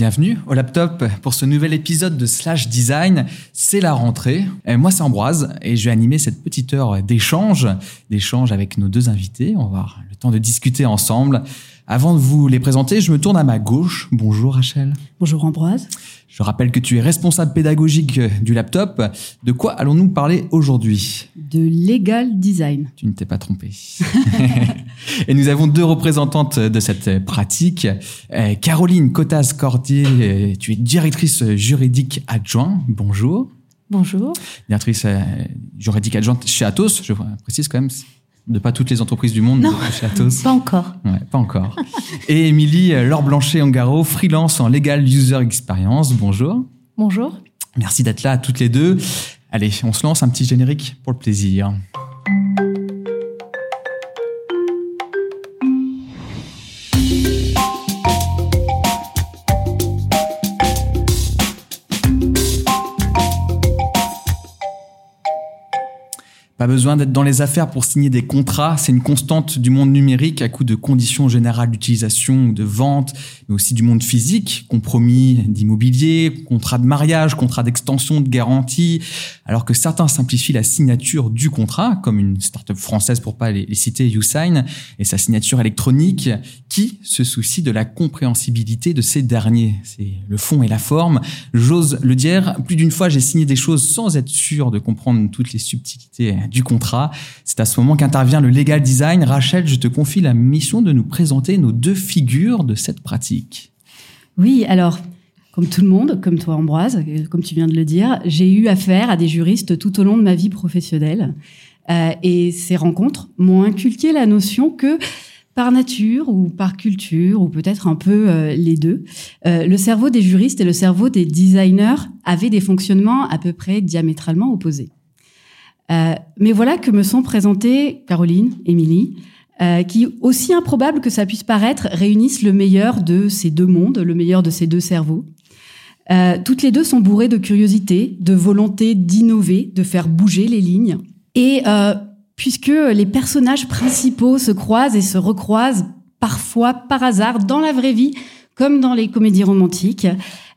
Bienvenue au laptop pour ce nouvel épisode de Slash Design. C'est la rentrée. Moi, c'est Ambroise et je vais animer cette petite heure d'échange, d'échange avec nos deux invités. On va avoir le temps de discuter ensemble. Avant de vous les présenter, je me tourne à ma gauche. Bonjour Rachel. Bonjour Ambroise. Je rappelle que tu es responsable pédagogique du laptop. De quoi allons-nous parler aujourd'hui? De legal design. Tu ne t'es pas trompé. Et nous avons deux représentantes de cette pratique. Euh, Caroline Cotas-Cordier, euh, tu es directrice juridique adjointe. Bonjour. Bonjour. Directrice euh, juridique adjointe chez Atos. Je précise quand même, de pas toutes les entreprises du monde non, chez Atos. Pas encore. Ouais, pas encore. Et Émilie Laure Blanchet-Angaro, freelance en Legal User Experience. Bonjour. Bonjour. Merci d'être là toutes les deux. Allez, on se lance un petit générique pour le plaisir. Pas besoin d'être dans les affaires pour signer des contrats. C'est une constante du monde numérique à coup de conditions générales d'utilisation ou de vente, mais aussi du monde physique, compromis d'immobilier, contrat de mariage, contrat d'extension, de garantie. Alors que certains simplifient la signature du contrat, comme une start-up française pour pas les, citer, YouSign, et sa signature électronique, qui se soucie de la compréhensibilité de ces derniers. C'est le fond et la forme. J'ose le dire, plus d'une fois j'ai signé des choses sans être sûr de comprendre toutes les subtilités du contrat. C'est à ce moment qu'intervient le legal design. Rachel, je te confie la mission de nous présenter nos deux figures de cette pratique. Oui, alors, comme tout le monde, comme toi Ambroise, comme tu viens de le dire, j'ai eu affaire à des juristes tout au long de ma vie professionnelle. Euh, et ces rencontres m'ont inculqué la notion que par nature ou par culture ou peut-être un peu euh, les deux, euh, le cerveau des juristes et le cerveau des designers avaient des fonctionnements à peu près diamétralement opposés. Euh, mais voilà que me sont présentées Caroline, Émilie, euh, qui, aussi improbable que ça puisse paraître, réunissent le meilleur de ces deux mondes, le meilleur de ces deux cerveaux. Euh, toutes les deux sont bourrées de curiosité, de volonté d'innover, de faire bouger les lignes. Et puisque les personnages principaux se croisent et se recroisent parfois par hasard dans la vraie vie, comme dans les comédies romantiques,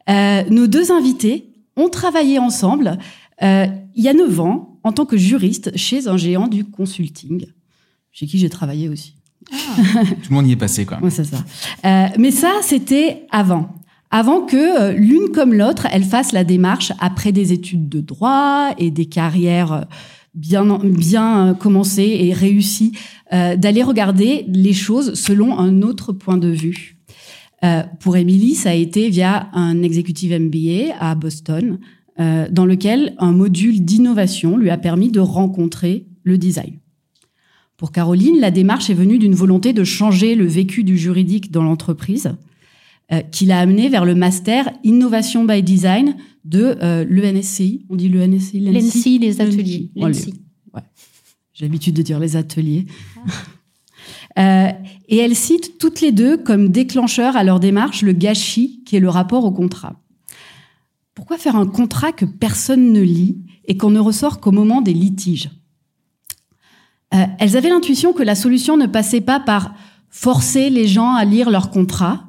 nos deux invités ont travaillé ensemble il y a neuf ans en tant que juriste chez un géant du consulting, chez qui j'ai travaillé aussi. Ah. Tout le monde y est passé, quoi. Ouais, c'est ça. Euh, mais ça, c'était avant. Avant que euh, l'une comme l'autre, elle fasse la démarche après des études de droit et des carrières bien bien commencées et réussies, euh, d'aller regarder les choses selon un autre point de vue. pour Émilie, ça a été via un executive MBA à Boston, euh, dans lequel un module d'innovation lui a permis de rencontrer le design. Pour Caroline, la démarche est venue d'une volonté de changer le vécu du juridique dans l'entreprise, euh, qui l'a amené vers le master Innovation by Design de euh, l'ENSCI. On dit l'ENSCI L'ENSCI, les ateliers. J'ai l'habitude de dire les ateliers. Euh, et elle cite toutes les deux comme déclencheur à leur démarche le gâchis qui est le rapport au contrat. Pourquoi faire un contrat que personne ne lit et qu'on ne ressort qu'au moment des litiges? Euh, Elles avaient l'intuition que la solution ne passait pas par forcer les gens à lire leur contrat,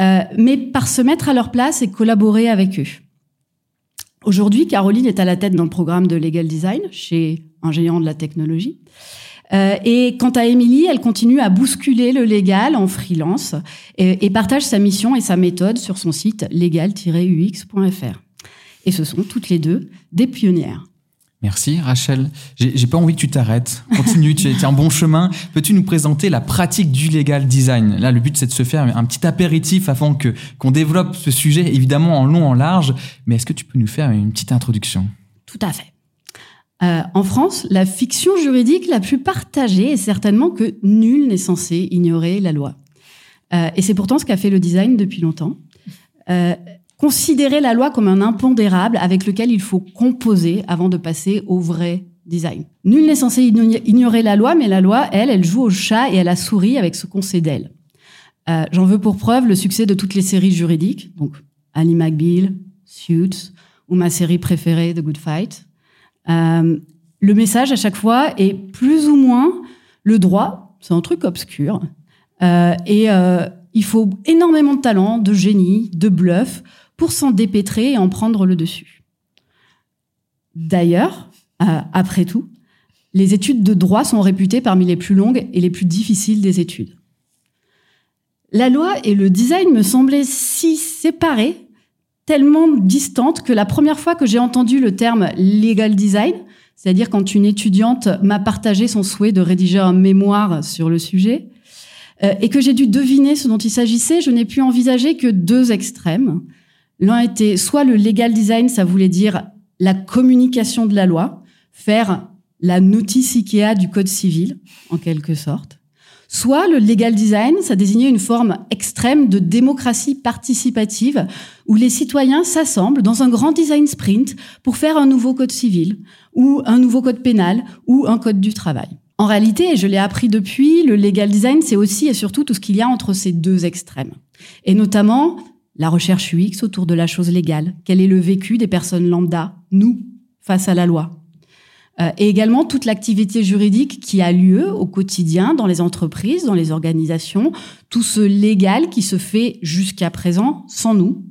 euh, mais par se mettre à leur place et collaborer avec eux. Aujourd'hui, Caroline est à la tête d'un programme de legal design chez un géant de la technologie. Euh, et quant à Émilie, elle continue à bousculer le légal en freelance et, et partage sa mission et sa méthode sur son site legal-ux.fr. Et ce sont toutes les deux des pionnières. Merci Rachel. J'ai pas envie que tu t'arrêtes. Continue, tu es un bon chemin. Peux-tu nous présenter la pratique du legal design? Là, le but c'est de se faire un petit apéritif avant que qu'on développe ce sujet, évidemment en long, en large. Mais est-ce que tu peux nous faire une petite introduction? Tout à fait. Euh, en France, la fiction juridique la plus partagée est certainement que nul n'est censé ignorer la loi. Euh, et c'est pourtant ce qu'a fait le design depuis longtemps. Euh, considérer la loi comme un impondérable avec lequel il faut composer avant de passer au vrai design. Nul n'est censé ignorer la loi, mais la loi, elle, elle joue au chat et à la souris avec ce qu'on sait d'elle. Euh, J'en veux pour preuve le succès de toutes les séries juridiques, donc Annie McBeal, Suits, ou ma série préférée, The Good Fight. Euh, le message à chaque fois est plus ou moins le droit, c'est un truc obscur, euh, et, euh, il faut énormément de talent, de génie, de bluff pour s'en dépêtrer et en prendre le dessus. D'ailleurs, après tout, les études de droit sont réputées parmi les plus longues et les plus difficiles des études. La loi et le design me semblaient si séparés, tellement distantes, que la première fois que j'ai entendu le terme legal design, c'est-à-dire quand une étudiante m'a partagé son souhait de rédiger un mémoire sur le sujet, euh, et que j'ai dû deviner ce dont il s'agissait, je n'ai pu envisager que deux extrêmes. L'un était soit le legal design, ça voulait dire la communication de la loi, faire la notice IKEA du code civil, en quelque sorte. Soit le legal design, ça désignait une forme extrême de démocratie participative où les citoyens s'assemblent dans un grand design sprint pour faire un nouveau code civil ou un nouveau code pénal ou un code du travail. En réalité, et je l'ai appris depuis, le legal design, c'est aussi et surtout tout ce qu'il y a entre ces deux extrêmes. Et notamment la recherche UX autour de la chose légale. Quel est le vécu des personnes lambda, nous, face à la loi? Et également toute l'activité juridique qui a lieu au quotidien dans les entreprises, dans les organisations, tout ce légal qui se fait jusqu'à présent sans nous.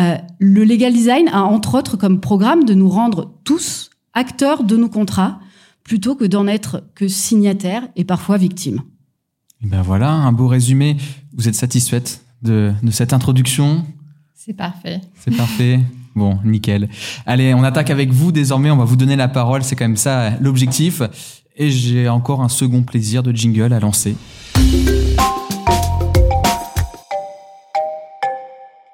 Euh, le legal design a entre autres comme programme de nous rendre tous acteurs de nos contrats plutôt que d'en être que signataires et parfois victimes. Et ben voilà, un beau résumé. Vous êtes satisfaite de, de cette introduction? C'est parfait. C'est parfait. Bon, nickel. Allez, on attaque avec vous désormais. On va vous donner la parole. C'est quand même ça l'objectif. Et j'ai encore un second plaisir de jingle à lancer.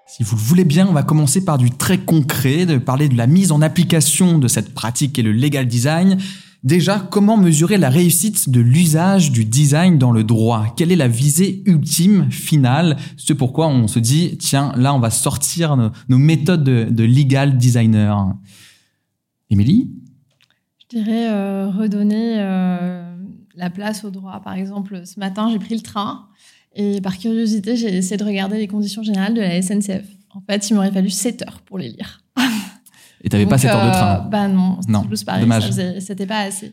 Si vous le voulez bien, on va commencer par du très concret, de parler de la mise en application de cette pratique et le legal design. Déjà, comment mesurer la réussite de l'usage du design dans le droit? Quelle est la visée ultime, finale? Ce pourquoi on se dit, tiens, là, on va sortir nos, méthodes de, legal designer. Émilie? Je dirais euh, redonner euh, la place au droit. Par exemple, ce matin, j'ai pris le train et par curiosité, j'ai essayé de regarder les conditions générales de la SNCF. En fait, il m'aurait fallu 7 heures pour les lire. Et t'avais pas cette heure de train euh, Bah non, non Paris, c'était pas assez.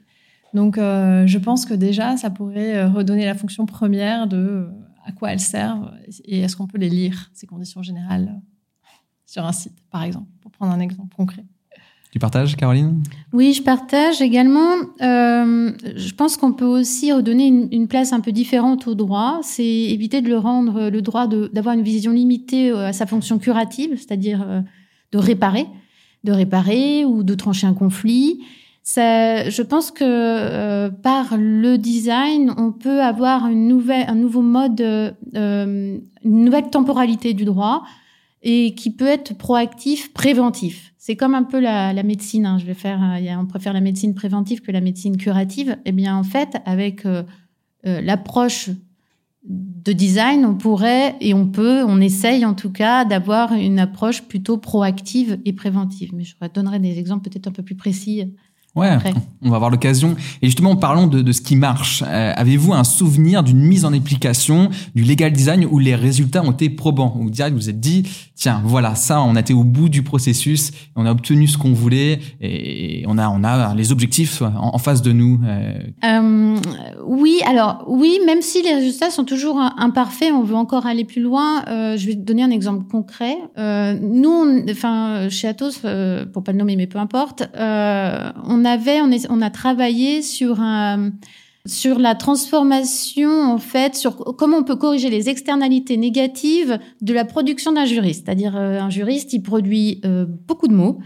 Donc euh, je pense que déjà, ça pourrait euh, redonner la fonction première de à quoi elles servent et est-ce qu'on peut les lire, ces conditions générales, sur un site, par exemple, pour prendre un exemple concret. Tu partages, Caroline? Oui, je partage également. je pense qu'on peut aussi redonner une, une, place un peu différente au droit. C'est éviter de le rendre le droit d'avoir une vision limitée à sa fonction curative, c'est-à-dire de réparer de réparer ou de trancher un conflit. Ça, je pense que euh, par le design, on peut avoir un nouveau mode, euh, une nouvelle temporalité du droit et qui peut être proactif, préventif. C'est comme un peu la, médecine. Hein. Je vais faire, euh, on préfère la médecine préventive que la médecine curative. Eh bien, en fait, avec l'approche de design, on pourrait et on peut, on essaye en tout cas d'avoir une approche plutôt proactive et préventive. Mais je donnerai des exemples peut-être un peu plus précis Ouais, on va avoir l'occasion. Et justement, parlons de, de ce qui marche. Euh, avez-vous un souvenir d'une mise en application du legal design où les résultats ont été probants? Où vous vous êtes dit, tiens, voilà, ça, on a été au bout du processus, on a obtenu ce qu'on voulait et on a, on a les objectifs en, face de nous. Euh. euh, oui, alors oui, même si les résultats sont toujours imparfaits, on veut encore aller plus loin. Je vais te donner un exemple concret. Nous, enfin, chez Atos, pour pas le nommer, mais peu importe, on on, a travaillé sur la transformation, en fait, sur comment on peut corriger les externalités négatives de la production d'un juriste. C'est-à-dire, euh, un juriste, il produit euh, beaucoup de mots.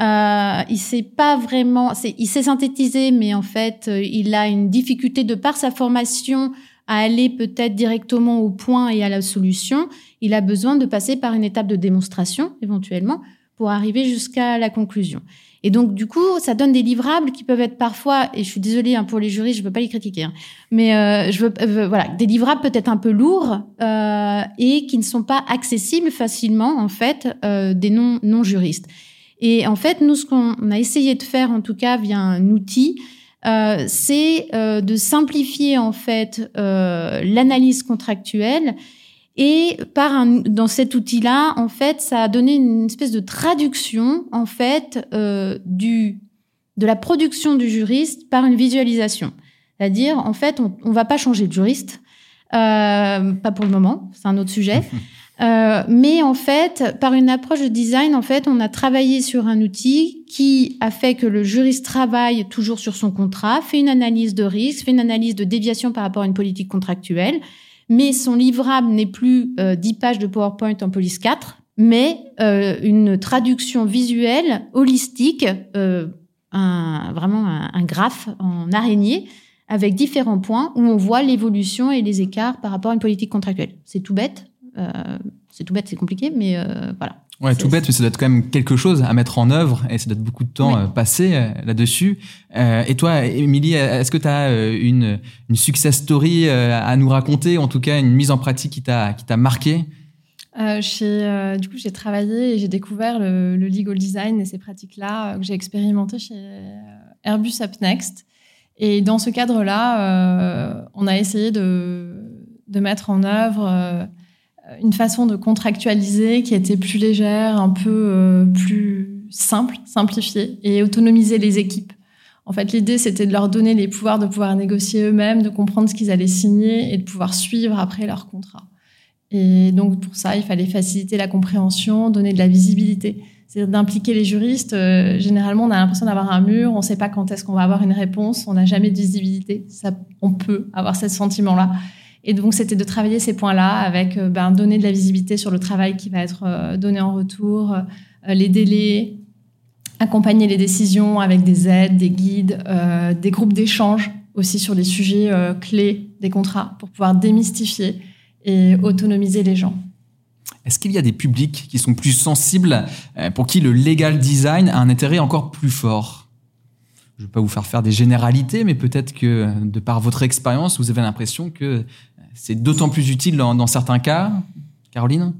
Euh, il sait pas vraiment, il sait synthétiser, mais en fait, euh, il a une difficulté de par sa formation à aller peut-être directement au point et à la solution. Il a besoin de passer par une étape de démonstration, éventuellement, pour arriver jusqu'à la conclusion. Et donc, du coup, ça donne des livrables qui peuvent être parfois, et je suis désolée hein, pour les juristes, je veux pas les critiquer, hein, mais euh, je veux, euh, voilà, des livrables peut-être un peu lourds euh, et qui ne sont pas accessibles facilement, en fait, euh, des non non juristes. Et en fait, nous, ce qu'on a essayé de faire, en tout cas, via un outil, euh, c'est de simplifier en fait l'analyse contractuelle et par un, dans cet outil-là, en fait, ça a donné une espèce de traduction, en fait, euh, du de la production du juriste par une visualisation. C'est-à-dire, en fait, on, on va pas changer de juriste. Euh, pas pour le moment, c'est un autre sujet. Euh, mais en fait, par une approche de design, en fait, on a travaillé sur un outil qui a fait que le juriste travaille toujours sur son contrat, fait une analyse de risque, fait une analyse de déviation par rapport à une politique contractuelle, mais son livrable n'est plus euh, 10 pages de PowerPoint en police 4, mais euh, une traduction visuelle, holistique, euh, un, vraiment un, un graphe en araignée avec différents points où on voit l'évolution et les écarts par rapport à une politique contractuelle. C'est tout bête, euh, c'est tout bête, c'est compliqué, mais euh, voilà. Ouais, tout bête, mais ça doit être quand même quelque chose à mettre en œuvre et ça doit être beaucoup de temps Oui. euh, passé euh, là-dessus. Euh, et toi, Émilie, est-ce que tu as une, une success story à nous raconter, en tout cas une mise en pratique qui t'a qui t'a marqué? Euh, euh, du coup, j'ai travaillé et j'ai découvert le, le legal design et ces pratiques-là que j'ai expérimenté chez Airbus UpNext. Et dans ce cadre-là, on a essayé de, de mettre en œuvre une façon de contractualiser qui était plus légère, un peu euh, plus simple, simplifiée et autonomiser les équipes. En fait, l'idée, c'était de leur donner les pouvoirs de pouvoir négocier eux-mêmes, de comprendre ce qu'ils allaient signer et de pouvoir suivre après leur contrat. Et donc, pour ça, il fallait faciliter la compréhension, donner de la visibilité. C'est-à-dire d'impliquer les juristes. Euh, généralement, on a l'impression d'avoir un mur, on ne sait pas quand est-ce qu'on va avoir une réponse, on n'a jamais de visibilité. On peut avoir ce sentiment-là. Et donc, c'était de travailler ces points-là avec euh, ben, donner de la visibilité sur le travail qui va être euh, donné en retour, euh, les délais, accompagner les décisions avec des aides, des guides, des groupes d'échange aussi sur les sujets clés des contrats pour pouvoir démystifier et autonomiser les gens. Est-ce qu'il y a des publics qui sont plus sensibles, pour qui le legal design a un intérêt encore plus fort? Je ne vais pas vous faire faire des généralités, mais peut-être que, de par votre expérience, vous avez l'impression que c'est d'autant plus utile dans, certains cas. Caroline?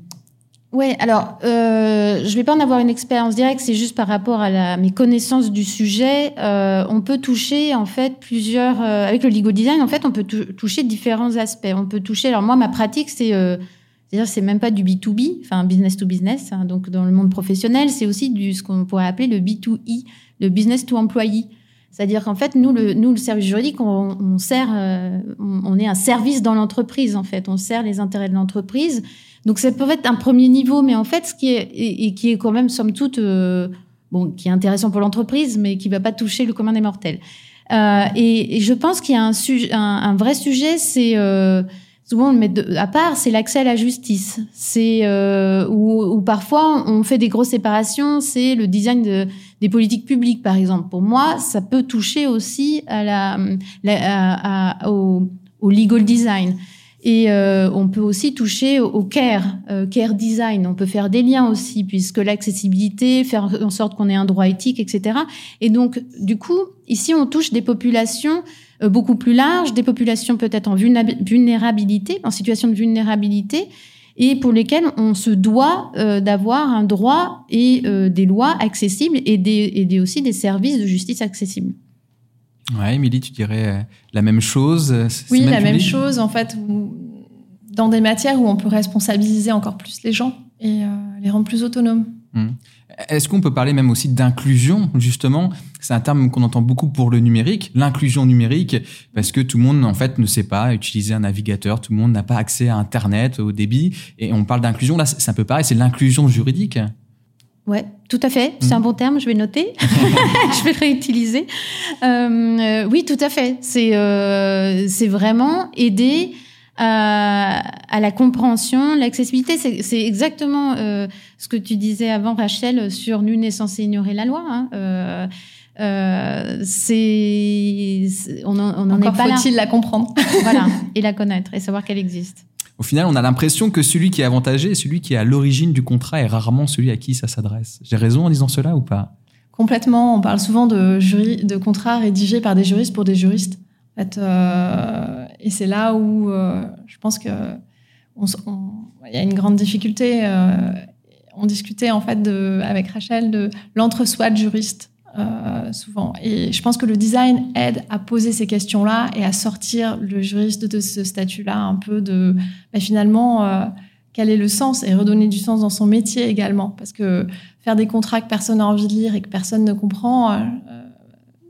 Ouais, alors euh, je vais pas en avoir une expérience directe, c'est juste par rapport à mes connaissances du sujet. Euh, on peut toucher en fait plusieurs euh, avec le legal design. En fait, on peut tou- toucher différents aspects. On peut toucher. Alors moi, ma pratique, c'est c'est-à-dire c'est même pas du B 2 B, enfin business to business. hein, donc dans le monde professionnel, c'est aussi du ce qu'on pourrait appeler le B 2 E, le business to employee. C'est-à-dire qu'en fait, nous, le, nous, le service juridique, on, on sert, euh, on, est un service dans l'entreprise, en fait. On sert les intérêts de l'entreprise. Donc, ça peut être un premier niveau, mais en fait, ce qui est, et, qui est quand même, somme toute, euh, bon, qui est intéressant pour l'entreprise, mais qui va pas toucher le commun des mortels. Euh, et, et je pense qu'il y a un, sujet, un, un vrai sujet, c'est, euh, souvent on le met à part, c'est l'accès à la justice. C'est euh, où, où parfois on fait des grosses séparations. C'est le design de, des politiques publiques, par exemple. Pour moi, ça peut toucher aussi à la, à- à- au, au legal design. Et euh, on peut aussi toucher au, care, euh, care design. On peut faire des liens aussi, puisque l'accessibilité, faire en sorte qu'on ait un droit éthique, etc. Et donc, du coup, ici, on touche des populations euh, beaucoup plus larges, des populations peut-être en vulnérabilité, en situation de vulnérabilité, et pour lesquelles on se doit euh, d'avoir un droit et euh, des lois accessibles et, des, et des- aussi des services de justice accessibles. Ouais, Émilie, tu dirais euh, la même chose Oui, la même chose, en fait, où- dans des matières où on peut responsabiliser encore plus les gens et euh, les rendre plus autonomes. Est-ce qu'on peut parler même aussi d'inclusion, justement? C'est un terme qu'on entend beaucoup pour le numérique, l'inclusion numérique, parce que tout le monde, en fait, ne sait pas utiliser un navigateur, tout le monde n'a pas accès à Internet, au débit, et on parle d'inclusion, là, c'est un peu pareil, c'est l'inclusion juridique. Ouais, tout à fait. C'est Mm. un bon terme, je vais noter. je vais le réutiliser. Euh, euh, oui, tout à fait. C'est euh, c'est vraiment aider à, à la compréhension, l'accessibilité. C'est exactement euh, ce que tu disais avant, Rachel, sur nul n'est censé ignorer la loi. Hein. Euh, euh, c'est on en- on n'en est Encore pas là. faut-il la comprendre. Voilà, et la connaître et savoir qu'elle existe. Au final, on a l'impression que celui qui est avantagé, celui qui est à l'origine du contrat, est rarement celui à qui ça s'adresse. J'ai raison en disant cela ou pas? Complètement. On parle souvent de, jury, de contrats rédigés par des juristes pour des juristes. En fait, euh, et c'est là où euh, je pense que il y a une grande difficulté. euh, on discutait en fait avec Rachel de l'entre-soi de juriste euh, souvent. Et je pense que le design aide à poser ces questions-là et à sortir le juriste de ce statut-là un peu de bah, finalement quel est le sens et redonner du sens dans son métier également. Parce que faire des contrats que personne n'a envie de lire et que personne ne comprend,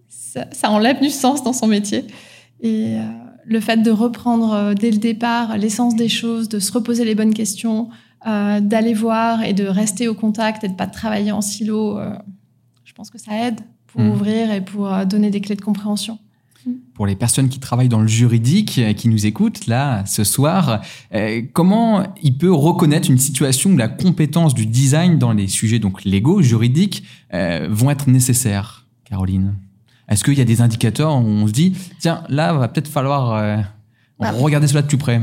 ça, ça enlève du sens dans son métier. Et, le fait de reprendre dès le départ l'essence des choses, de se reposer les bonnes questions, d'aller voir et de rester au contact et de pas travailler en silo, je pense que ça aide pour mmh. ouvrir et pour donner des clés de compréhension. Pour les personnes qui travaillent dans le juridique, euh, qui nous écoutent là ce soir, euh, comment il peut reconnaître une situation où la compétence du design dans les sujets donc légaux, juridiques, euh, vont être nécessaires, Caroline? Est-ce qu'il y a des indicateurs où on se dit, tiens, là, va peut-être falloir bah, regarder cela de plus près?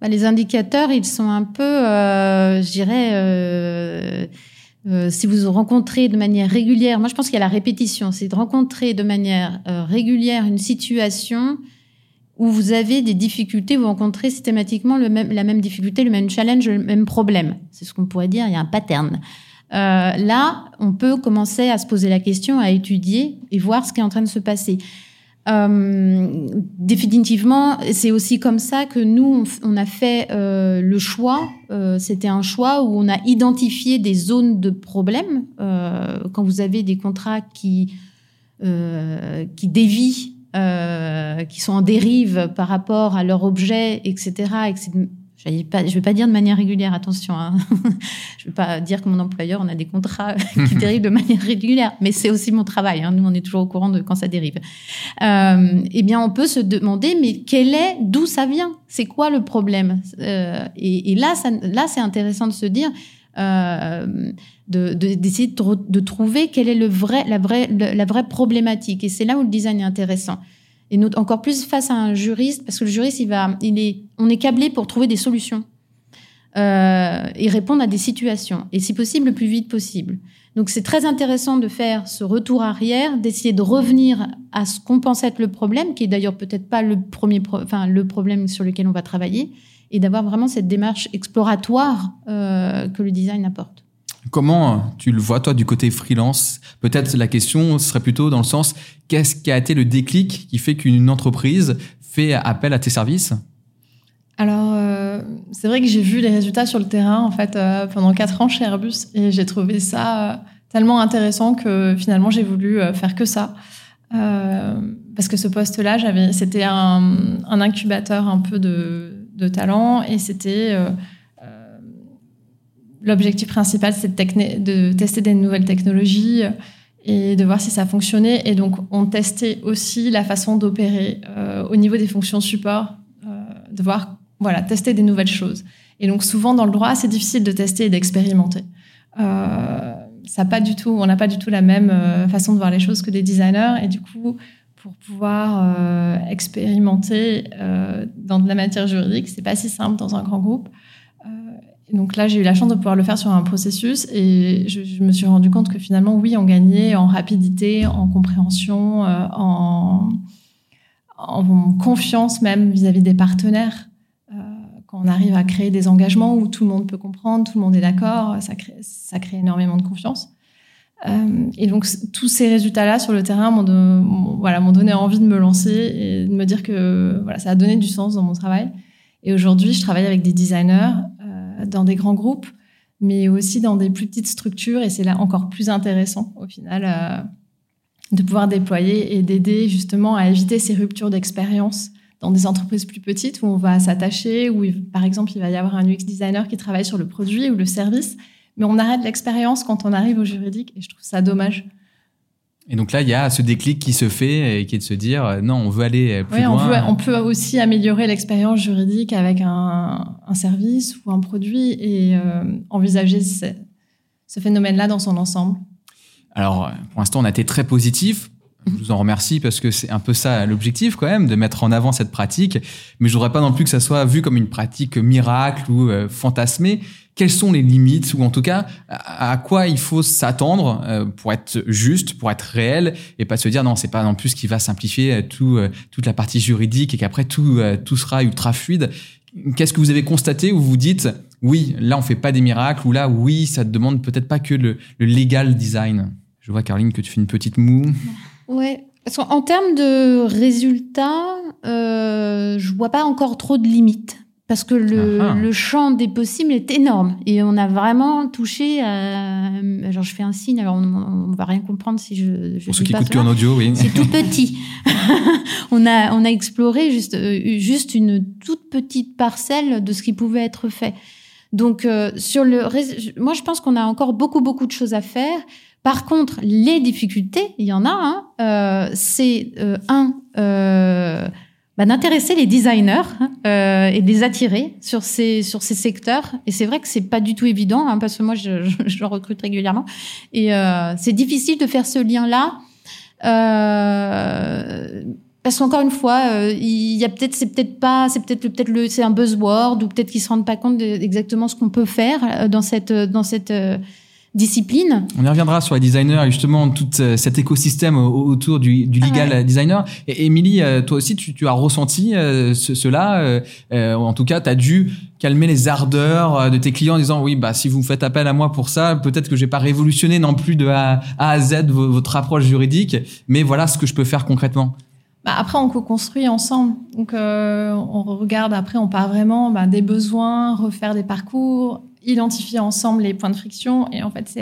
Bah, Les indicateurs, ils sont un peu, je dirais euh, si vous rencontrez de manière régulière, moi je pense qu'il y a la répétition, c'est de rencontrer de manière euh, régulière une situation où vous avez des difficultés, vous rencontrez systématiquement le même, la même difficulté, le même challenge, le même problème. C'est ce qu'on pourrait dire, il y a un pattern. Euh, là, on peut commencer à se poser la question, à étudier et voir ce qui est en train de se passer. Euh, définitivement, c'est aussi comme ça que nous, on, a fait euh, le choix. C'était un choix où on a identifié des zones de problème. Quand vous avez des contrats qui, qui dévient, qui sont en dérive par rapport à leur objet, etc., et je ne vais pas dire de manière régulière, attention. Hein. je ne vais pas dire que mon employeur, on a des contrats qui dérivent de manière régulière, mais c'est aussi mon travail. Hein. Nous, on est toujours au courant de quand ça dérive. Euh, eh bien, on peut se demander, mais quel est, d'où ça vient? C'est quoi le problème? Euh, et, et, là, ça, là, c'est intéressant de se dire. Euh, d'essayer de, de, de, trouver quelle est le vrai, la, vraie, la vraie problématique. Et c'est là où le design est intéressant et encore plus face à un juriste, parce que le juriste, il va, il est, on est câblé pour trouver des solutions euh, et répondre à des situations, et si possible le plus vite possible. Donc c'est très intéressant de faire ce retour arrière, d'essayer de revenir à ce qu'on pense être le problème, qui est d'ailleurs peut-être pas le premier, enfin le problème sur lequel on va travailler, et d'avoir vraiment cette démarche exploratoire euh, que le design apporte. Comment tu le vois, toi, du côté freelance? Peut-être la question serait plutôt dans le sens, qu'est-ce qui a été le déclic qui fait qu'une entreprise fait appel à tes services? Alors, euh, c'est vrai que j'ai vu les résultats sur le terrain en fait euh, pendant quatre ans chez Airbus et j'ai trouvé ça euh, tellement intéressant que finalement j'ai voulu faire que ça. Parce que ce poste-là, c'était un, un, incubateur un peu de, de talent et c'était L'objectif principal, c'est de, tester des nouvelles technologies euh, et de voir si ça fonctionnait. Et donc, on testait aussi la façon d'opérer euh, au niveau des fonctions support, euh, de voir, voilà, tester des nouvelles choses. Et donc, souvent dans le droit, c'est difficile de tester et d'expérimenter. on n'a pas du tout la même façon de voir les choses que des designers. Et du coup, pour pouvoir expérimenter dans de la matière juridique, c'est pas si simple dans un grand groupe donc là, j'ai eu la chance de pouvoir le faire sur un processus et je, me suis rendu compte que finalement, oui, on gagnait en rapidité, en compréhension, euh, en, en, confiance même vis-à-vis des partenaires. Euh, quand on arrive à créer des engagements où tout le monde peut comprendre, tout le monde est d'accord, ça crée, ça crée énormément de confiance. Euh, et donc tous ces résultats-là sur le terrain m'ont voilà, donné envie de me lancer et de me dire que voilà, ça a donné du sens dans mon travail. Et aujourd'hui, je travaille avec des designers dans des grands groupes, mais aussi dans des plus petites structures. Et c'est là encore plus intéressant, au final, euh, de pouvoir déployer et d'aider justement à éviter ces ruptures d'expérience dans des entreprises plus petites où on va s'attacher, où par exemple il va y avoir un UX designer qui travaille sur le produit ou le service, mais on arrête l'expérience quand on arrive au juridique et je trouve ça dommage. Et donc là, il y a ce déclic qui se fait et qui est de se dire euh, non, on veut aller plus loin. On, veut, on peut aussi améliorer l'expérience juridique avec un, un, service ou un produit et euh, envisager ce, ce phénomène-là dans son ensemble. Alors, pour l'instant, on a été très positif. Je vous en remercie parce que c'est un peu ça l'objectif quand même, de mettre en avant cette pratique. Mais je voudrais pas non plus que ça soit vu comme une pratique miracle ou euh, fantasmée quelles sont les limites ou en tout cas à, quoi il faut s'attendre euh, pour être juste, pour être réel et pas se dire non c'est pas non plus ce qui va simplifier euh, tout euh, toute la partie juridique et qu'après tout tout sera ultra fluide. Qu'est-ce que vous avez constaté où vous dites oui là on fait pas des miracles ou là oui ça demande peut-être pas que le, le legal design? Je vois Caroline que tu fais une petite moue. Ouais, parce qu'en termes de résultats, euh, je vois pas encore trop de limites parce que le, Ah ah. le champ des possibles est énorme et on a vraiment touché à alors je fais un signe alors on, on va rien comprendre si je, je Pour ceux qui écoutent en audio, oui. C'est tout petit. on a on a exploré juste euh, juste une toute petite parcelle de ce qui pouvait être fait. Donc euh, sur le moi je pense qu'on a encore beaucoup beaucoup de choses à faire. Par contre, les difficultés, il y en a. Hein, euh, c'est euh, un euh, bah, d'intéresser les designers hein, euh, et de les attirer sur ces sur ces secteurs. Et c'est vrai que c'est pas du tout évident hein, parce que moi je, je, je recrute régulièrement et euh, c'est difficile de faire ce lien là. Euh, parce qu'encore une fois, euh, il y a peut-être, c'est peut-être pas, c'est peut-être peut-être le, c'est un buzzword ou peut-être qu'ils se rendent pas compte de- exactement ce qu'on peut faire euh, dans cette dans cette On y reviendra sur les designers et justement tout euh, cet écosystème au- autour du, du legal Ouais. designer. Et Émilie, euh, toi aussi, tu, tu as ressenti euh, ce- cela. en tout cas, tu as dû calmer les ardeurs de tes clients en disant oui, bah si vous faites appel à moi pour ça, peut-être que j'ai pas révolutionné non plus de A, à Z vo- votre approche juridique, mais voilà ce que je peux faire concrètement. Bah, après, on co-construit ensemble. Donc, euh, on regarde, après, on part vraiment bah, des besoins, refaire des parcours, identifier ensemble les points de friction. Et en fait,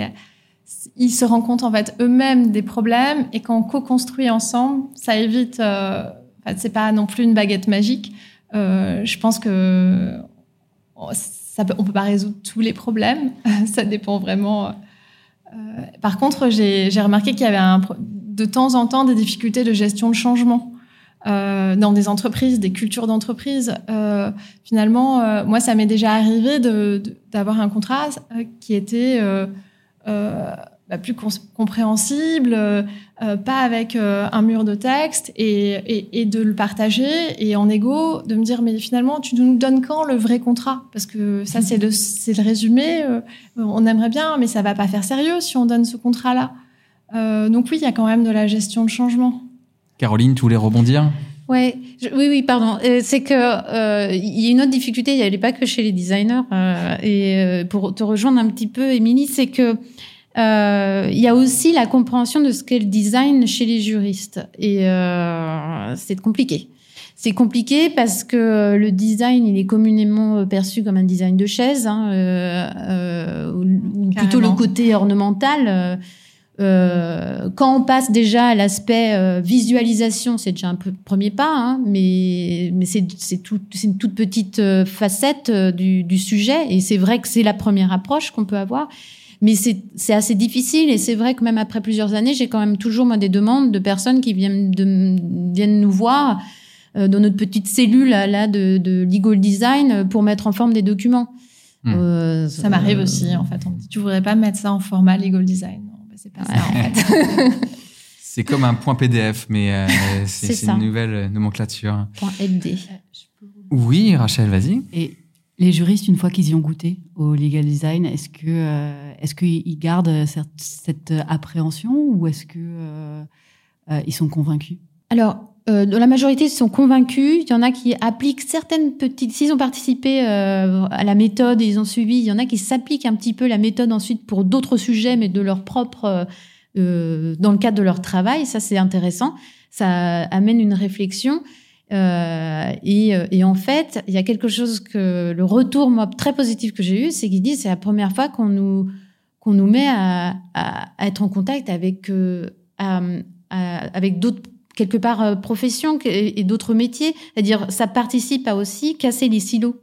ils se rendent compte, en fait, eux-mêmes des problèmes. Et quand on co-construit ensemble, ça évite, euh, enfin, c'est pas non plus une baguette magique. Euh, je pense que ça peut, on peut pas résoudre tous les problèmes. ça dépend vraiment. Euh, par contre, j'ai, remarqué qu'il y avait de temps en temps des difficultés de gestion de changement euh, dans des entreprises, des cultures d'entreprise. Euh, finalement, euh, moi, ça m'est déjà arrivé d'avoir un contrat qui était bah, plus compréhensible, pas avec un mur de texte, et, de le partager, et en égo, de me dire, mais finalement, tu nous donnes quand le vrai contrat? Parce que ça, c'est le, le résumé, on aimerait bien, mais ça va pas faire sérieux si on donne ce contrat-là. Donc oui, il y a quand même de la gestion de changement. Caroline, tu voulais rebondir Ouais, je- oui, oui, pardon. Euh, c'est que euh, il y a une autre difficulté. Il n'y a pas que chez les designers. euh, et euh, pour te rejoindre un petit peu, Émilie, c'est que euh, il y a aussi la compréhension de ce qu'est le design chez les juristes. Et euh, c'est compliqué. C'est compliqué parce que le design, il est communément perçu comme un design de chaise, hein, euh, euh, ou, plutôt le côté ornemental. Euh, quand on passe déjà à l'aspect euh, visualisation, c'est déjà un peu premier pas, hein, mais, mais c'est c'est tout- c'est une toute petite euh, facette euh, du, du sujet, et c'est vrai que c'est la première approche qu'on peut avoir. Mais c'est c'est assez difficile, et c'est vrai que même après plusieurs années, j'ai quand même toujours moi, des demandes de personnes qui viennent, de, viennent nous voir euh, dans notre petite cellule là, de, de legal design pour mettre en forme des documents. Hmm. Euh, Ça m'arrive euh, aussi, en fait. On me dit, tu voudrais pas mettre ça en format legal design? C'est pas ça, en fait. C'est comme un point PDF, mais euh, c'est C'est c'est ça. une nouvelle euh, nomenclature. point LD. Oui, Rachel, vas-y. Et les juristes, une fois qu'ils y ont goûté au legal design, est-ce que euh, est-ce qu'ils gardent cette, cette appréhension ou est-ce que euh, euh, ils sont convaincus? Alors, euh, la majorité, sont convaincus. Il y en a qui appliquent certaines petites. S'ils ont participé euh, à la méthode et ils ont suivi, il y en a qui s'appliquent un petit peu la méthode ensuite pour d'autres sujets, mais de leur propre, euh, euh, dans le cadre de leur travail. Ça, c'est intéressant. Ça amène une réflexion. Euh, et, euh, et en fait, il y a quelque chose que le retour moi très positif que j'ai eu, c'est qu'ils disent c'est la première fois qu'on nous qu'on nous met à, à, à être en contact avec à- avec d'autres quelque part euh, professions que- et, et d'autres métiers. C'est-à-dire, ça participe à aussi casser les silos.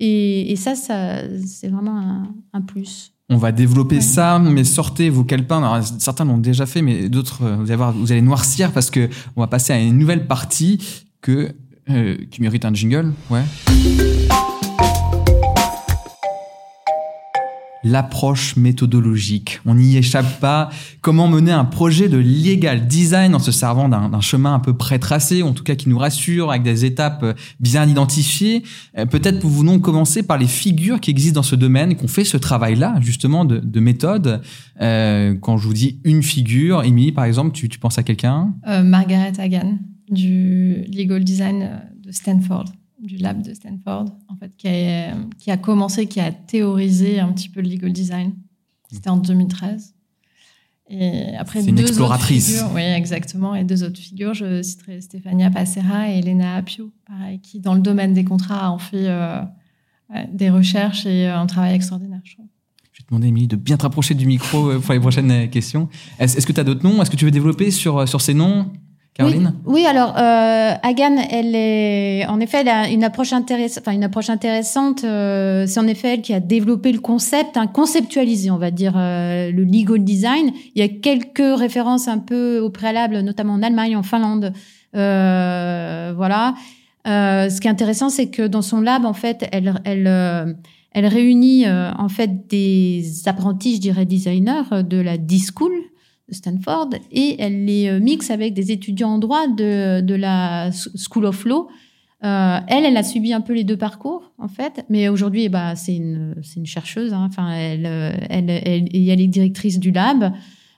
Et, et ça, ça c'est vraiment un, un plus. On va développer Ouais. ça, mais sortez vos calepins. Alors, certains l'ont déjà fait, mais d'autres, euh, vous allez voir, vous allez noircir parce que on va passer à une nouvelle partie que euh, qui mérite un jingle. Ouais. L'approche méthodologique. On n'y échappe pas. Comment mener un projet de legal design en se servant d'un chemin à peu près tracé, en tout cas qui nous rassure, avec des étapes euh, bien identifiées. Euh, Peut-être pouvons-nous commencer par les figures qui existent dans ce domaine, qui ont fait ce travail-là, justement, de, de méthode. Euh, quand je vous dis une figure, Émilie, par exemple, tu, tu penses à quelqu'un? Euh, Margaret Hagan, du legal design euh, de Stanford, du lab de Stanford, en fait, qui a, qui a commencé, qui a théorisé un petit peu le legal design. C'était en 2013. Et après, C'est une deux exploratrice. autres figures- oui, exactement. Et deux autres figures, je citerai Stéphania Passera et Elena pareil, qui, dans le domaine des contrats, ont fait euh, ouais, des recherches et euh, un travail extraordinaire, je trouve. Je vais te demander, Émilie, de bien te rapprocher du micro euh, pour les prochaines euh, questions. Est-ce que tu as d'autres noms? Est-ce que tu veux développer sur, euh, sur ces noms, Oui, alors euh, Hagan, elle est en effet elle a une approche intéressante. Enfin, une approche intéressante. euh, c'est en effet elle qui a développé le concept, hein, conceptualisé, on va dire euh, le legal design. Il y a quelques références un peu au préalable, notamment en Allemagne, en Finlande. Euh, voilà. Euh, ce qui est intéressant, c'est que dans son lab, en fait, elle, elle, euh, elle réunit euh, en fait des apprentis, je dirais, designers de la D-School de Stanford et elle les euh, mixe avec des étudiants en droit de, de la School of Law. Euh, elle, elle a subi un peu les deux parcours, en fait, mais aujourd'hui, bah, c'est une, une chercheuse. hein. Enfin, elle, euh, elle, elle, et elle est directrice du lab.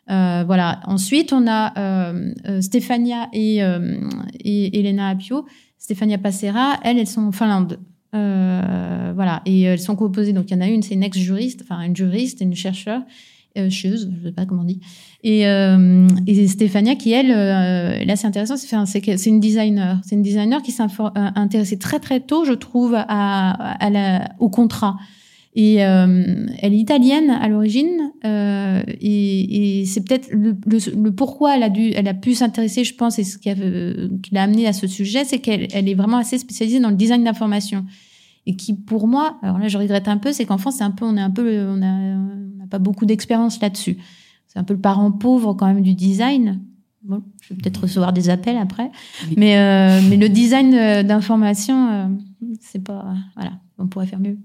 Voilà. Ensuite, on a euh, Stefania et, et Elena Appio. Stefania Passera, elles, elles sont en Finlande. Voilà. Et elles sont composées. Donc, il y en a une, c'est une ex-juriste, enfin, une juriste une chercheur, euh, cheuse, je sais pas comment on dit. Et, euh, Stéphania, qui elle, euh, là c'est intéressant, c'est, une designer. C'est une designer qui s'est euh, intéressée très très tôt, je trouve, au contrat. Et euh, elle est italienne à l'origine, et, c'est peut-être le, pourquoi elle a pu s'intéresser, je pense, et ce qui, l'a amené à ce sujet, c'est qu'elle elle est vraiment assez spécialisée dans le design d'information et qui pour moi, alors là je regrette un peu, c'est qu'en France c'est un peu, on est un peu, on n'a pas beaucoup d'expérience là-dessus. C'est un peu le parent pauvre quand même du design. Bon, je vais peut-être recevoir des appels après, Oui. mais euh, mais le design euh, d'information, euh, c'est pas, voilà, on pourrait faire mieux.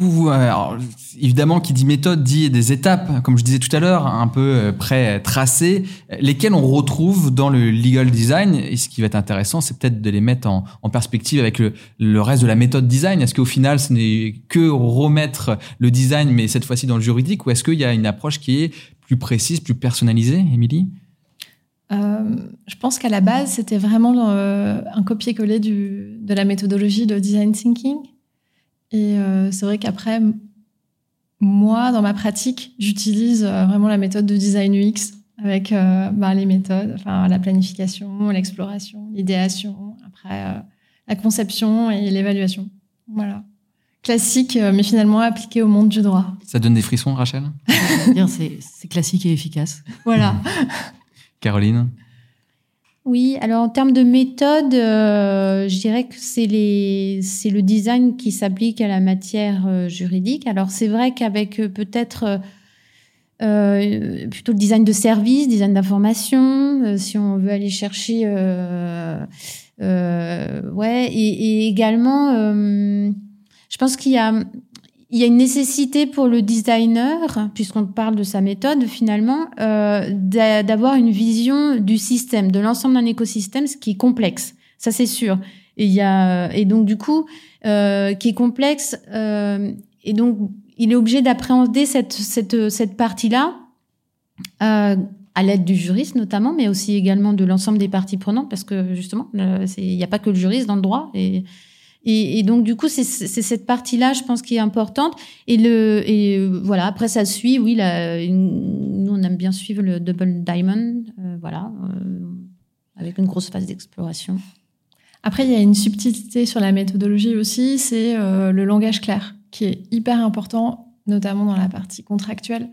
Euh, alors, évidemment, qui dit méthode dit des étapes, comme je disais tout à l'heure, un peu euh, près tracées, euh, lesquelles on retrouve dans le legal design. Et ce qui va être intéressant, c'est peut-être de les mettre en, perspective avec le, reste de la méthode design. Est-ce qu'au final, ce n'est que remettre le design, mais cette fois-ci dans le juridique, ou est-ce qu'il y a une approche qui est plus précise, plus personnalisée, Émilie? Euh, je pense qu'à la base, c'était vraiment euh, un copier-coller de la méthodologie de design thinking. Et euh, c'est vrai qu'après, moi, dans ma pratique, j'utilise euh, vraiment la méthode de design UX avec euh, bah, les méthodes, enfin la planification, l'exploration, l'idéation, après euh, la conception et l'évaluation. Voilà. Classique, mais finalement appliqué au monde du droit. Ça donne des frissons, Rachel? C'est classique et efficace. Voilà. Caroline? Oui, alors en termes de méthode, euh, je dirais que c'est les, c'est le design qui s'applique à la matière euh, juridique. Alors c'est vrai qu'avec euh, peut-être euh, plutôt le design de service, design d'information, si on veut aller chercher, ouais, et, et également, je pense qu'il y a il y a une nécessité pour le designer, puisqu'on parle de sa méthode finalement, euh, d'a- d'avoir une vision du système, de l'ensemble d'un écosystème, ce qui est complexe. Ça c'est sûr. Et il y a et donc du coup euh, qui est complexe euh, et donc il est obligé d'appréhender cette cette cette partie là euh, à l'aide du juriste notamment, mais aussi également de l'ensemble des parties prenantes, parce que justement euh, il n'y a pas que le juriste dans le droit et et, donc du coup c'est cette partie là je pense qui est importante et le euh, voilà après ça suit oui nous on aime bien suivre le double diamond euh, voilà euh, avec une grosse phase d'exploration Après, il y a une subtilité sur la méthodologie aussi, c'est le langage clair, qui est hyper important, notamment dans la partie contractuelle.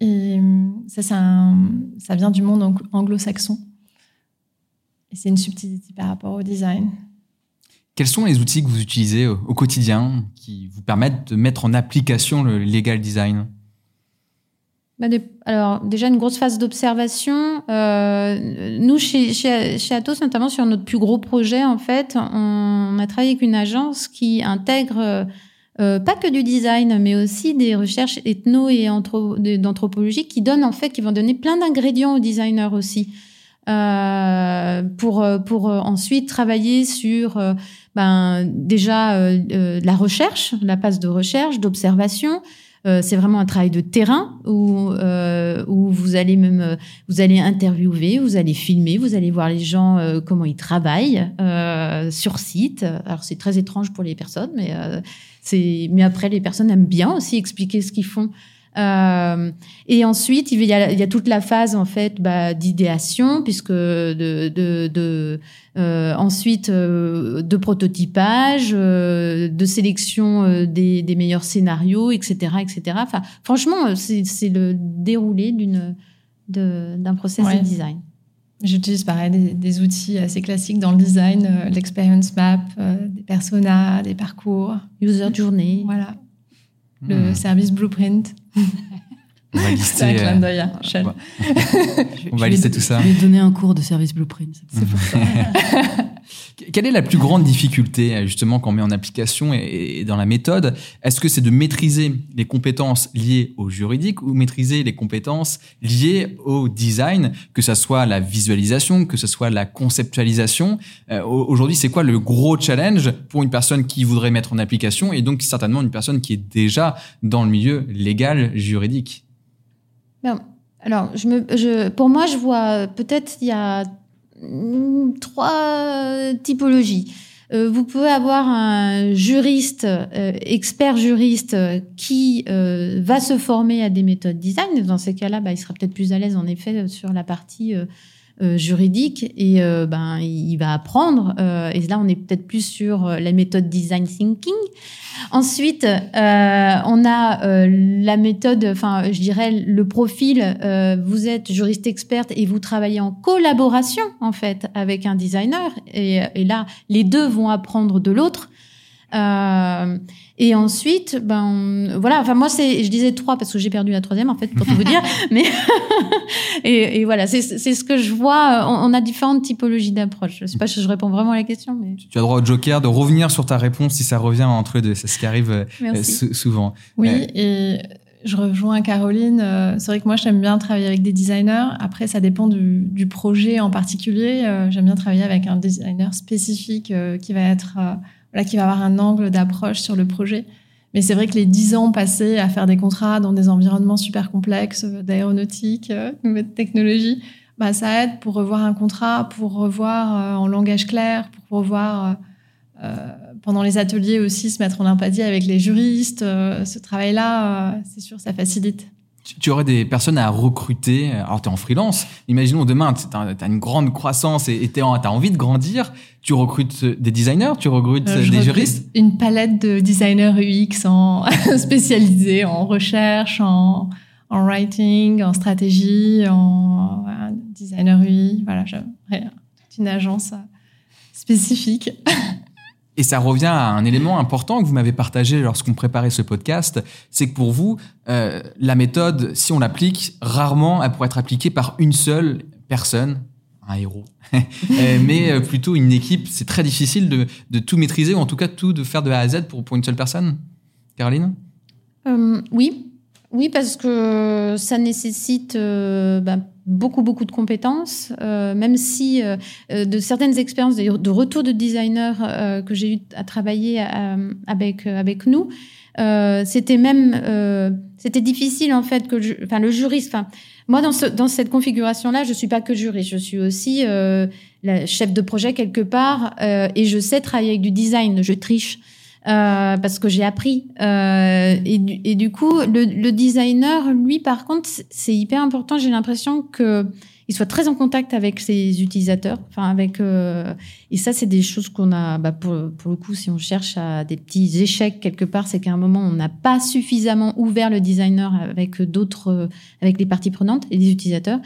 Et ça, ça vient du monde ang- anglo-saxon. Et c'est une subtilité par rapport au design. Quels sont les outils que vous utilisez au, au quotidien qui vous permettent de mettre en application le legal design? Bah, alors déjà une grosse phase d'observation. Euh, nous chez, chez Atos notamment sur notre plus gros projet en fait, on, a travaillé avec une agence qui intègre euh, euh, pas que du design mais aussi des recherches ethno et d'anthropologie qui donnent en fait qui vont donner plein d'ingrédients aux designers aussi. Euh, pour pour euh, ensuite travailler sur euh, ben déjà euh, euh, la recherche, la phase de recherche, d'observation, euh, c'est vraiment un travail de terrain où, euh, où vous allez même euh, vous allez interviewer, vous allez filmer, vous allez voir les gens euh, comment ils travaillent sur site. Alors c'est très étrange pour les personnes, mais c'est mais après les personnes aiment bien aussi expliquer ce qu'ils font. Euh, et ensuite, il y, a, il y a toute la phase en fait bah, d'idéation, puisque de, de, de euh, ensuite euh, de prototypage, de sélection des, des, meilleurs scénarios, etc., etc. Enfin, franchement, c'est le déroulé d'une d'un process de design. J'utilise pareil des, des, outils assez classiques dans le design, l'experience map, des personas, des parcours, user journey. Voilà, le hmm. service blueprint. On va lister. un clin d'œil à On va lister tout ça. Je vais donner un cours de service blueprint. C'est pour ça. Quelle est la plus grande difficulté justement qu'on met en application et dans la méthode? Est-ce que c'est de maîtriser les compétences liées au juridique ou maîtriser les compétences liées au design, que ce soit la visualisation, que ce soit la conceptualisation? Euh, Aujourd'hui, c'est quoi le gros challenge pour une personne qui voudrait mettre en application et donc certainement une personne qui est déjà dans le milieu légal juridique? Alors, me, je, pour moi, je vois peut-être il y a trois typologies. Euh, vous pouvez avoir un juriste, euh, expert juriste, qui euh, va se former à des méthodes design. Dans ces cas-là, bah, il sera peut-être plus à l'aise en effet sur la partie juridique et ben il va apprendre. et là, on est peut-être plus sur la méthode design thinking. Ensuite, euh, on a euh, la méthode, enfin, je dirais le profil. Euh, vous êtes juriste experte et vous travaillez en collaboration en fait avec un designer. Et, et là, les deux vont apprendre de l'autre. Euh, et ensuite, ben voilà. Enfin moi c'est, je disais trois parce que j'ai perdu la troisième en fait pour tout vous dire. Mais et, et, voilà, c'est ce que je vois. On, a différentes typologies d'approche. Je sais pas si je réponds vraiment à la question, mais tu as droit au Joker de revenir sur ta réponse si ça revient entre les deux. C'est ce qui arrive euh, souvent. Oui euh, et je rejoins Caroline. Euh, c'est vrai que moi, j'aime bien travailler avec des designers. Après, ça dépend du, du projet en particulier. J'aime bien travailler avec un designer spécifique qui va être voilà, qui va avoir un angle d'approche sur le projet. Mais c'est vrai que les dix ans passés à faire des contrats dans des environnements super complexes, euh, d'aéronautique, euh, de technologie, bah, ça aide pour revoir un contrat, pour revoir euh, en langage clair, pour revoir euh, pendant les ateliers aussi se mettre en empathie avec les juristes. ce travail-là, c'est sûr, ça facilite tu aurais des personnes à recruter. Alors, tu es en freelance. Imaginons demain, tu as, une grande croissance et tu as envie de grandir. Tu recrutes des designers, tu recrutes euh, des juristes Une palette de designers UX en spécialisés en recherche, en, en writing, en stratégie, en designer UI. Voilà, j'aimerais une agence spécifique. Et ça revient à un élément important que vous m'avez partagé lorsqu'on préparait ce podcast, c'est que pour vous, euh, la méthode, si on l'applique, rarement elle pourrait être appliquée par une seule personne, un héros, euh, mais euh, plutôt une équipe. C'est très difficile de, tout maîtriser, ou en tout cas tout de faire de A à Z pour, pour une seule personne. Caroline? Oui, oui, parce que ça nécessite euh, bah, beaucoup, beaucoup de compétences, euh, même si euh, de certaines expériences de, retour de designer que j'ai eu à travailler avec, avec nous, c'était même c'était difficile en fait que enfin le juriste enfin moi dans ce, dans cette configuration là je suis pas que juriste. Je suis aussi la chef de projet quelque part et je sais travailler avec du design. Je triche euh, parce que j'ai appris. Euh, et, du, et, du, coup, le, le, designer, lui, par contre, c'est hyper important. J'ai l'impression que il soit très en contact avec ses utilisateurs. Enfin, avec euh, et ça, c'est des choses qu'on a. Bah, pour, pour le coup, si on cherche à des petits échecs quelque part, c'est qu'à un moment, on n'a pas suffisamment ouvert le designer avec d'autres, avec les parties prenantes et les utilisateurs.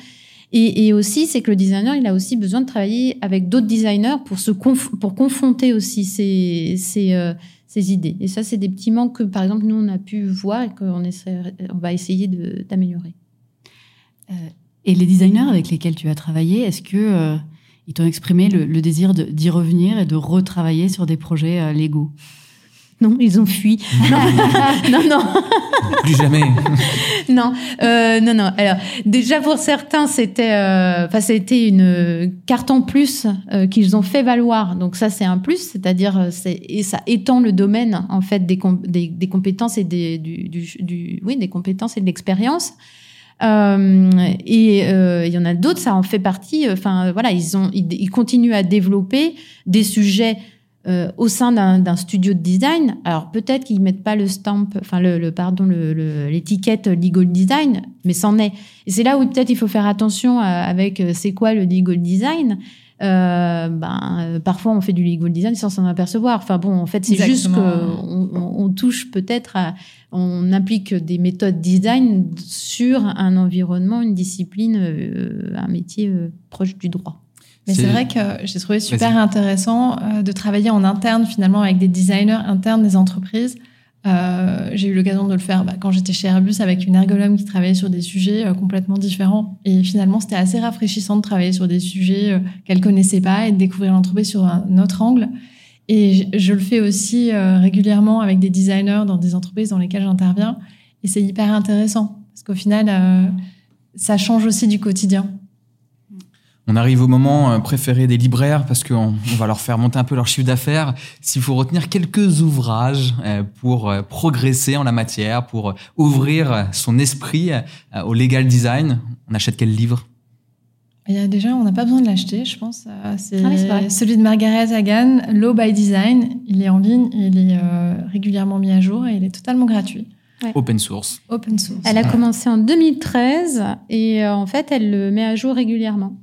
Et, et, aussi, c'est que le designer, il a aussi besoin de travailler avec d'autres designers pour se pour confronter aussi ces, ces, euh, ces idées. Et ça, c'est des petits manques que, par exemple, nous, on a pu voir et qu'on on va essayer d'améliorer. Euh, et les designers avec lesquels tu as travaillé, est-ce que euh, ils t'ont exprimé le, désir d'y revenir et de retravailler sur des projets euh, légaux? Non, ils ont fui. non, non, Plus jamais. non, euh, non, non. Alors, déjà pour certains, c'était, euh, enfin, c'était une carte en plus euh, qu'ils ont fait valoir. Donc ça, c'est un plus, c'est-à-dire, euh, c'est et ça étend le domaine en fait des, des, des compétences et des, du, du, du, oui, des compétences et de l'expérience. Euh, et il y en a d'autres, ça en fait partie. Enfin, voilà, ils ont, ils, ils continuent à développer des sujets euh, au sein d'un studio de design. Alors peut-être qu'ils mettent pas le stamp, enfin le, le pardon, l'étiquette legal design, mais c'en est. Et c'est là où peut-être il faut faire attention avec c'est quoi le legal design. Euh, ben, euh, parfois on fait du legal design sans s'en apercevoir. Enfin bon, en fait, c'est juste qu'on on, touche peut-être à, on applique des méthodes design sur un environnement, une discipline, euh, un métier proche du droit. Mais c'est vrai que j'ai trouvé super intéressant de travailler en interne finalement avec des designers internes des entreprises euh, j'ai eu l'occasion de le faire bah, quand j'étais chez Airbus avec une ergonome qui travaillait sur des sujets euh, complètement différents. Et finalement, c'était assez rafraîchissant de travailler sur des sujets euh, qu'elle connaissait pas et de découvrir l'entreprise sur un autre angle. Et je, le fais aussi régulièrement avec des designers dans des entreprises dans lesquelles j'interviens. Et c'est hyper intéressant parce qu'au final, ça change aussi du quotidien. On arrive au moment euh, préféré des libraires parce qu'on on va leur faire monter un peu leur chiffre d'affaires. S'il faut retenir quelques ouvrages euh, pour euh, progresser en la matière, pour ouvrir son esprit au legal design, on achète quel livre? Il y a déjà, on n'a pas besoin de l'acheter, je pense. C'est ah celui de Margaret Hagan, Law by Design. Il est en ligne, il est régulièrement mis à jour et il est totalement gratuit. Open source. Open source. Elle a commencé en 2013 et en fait, elle le met à jour régulièrement.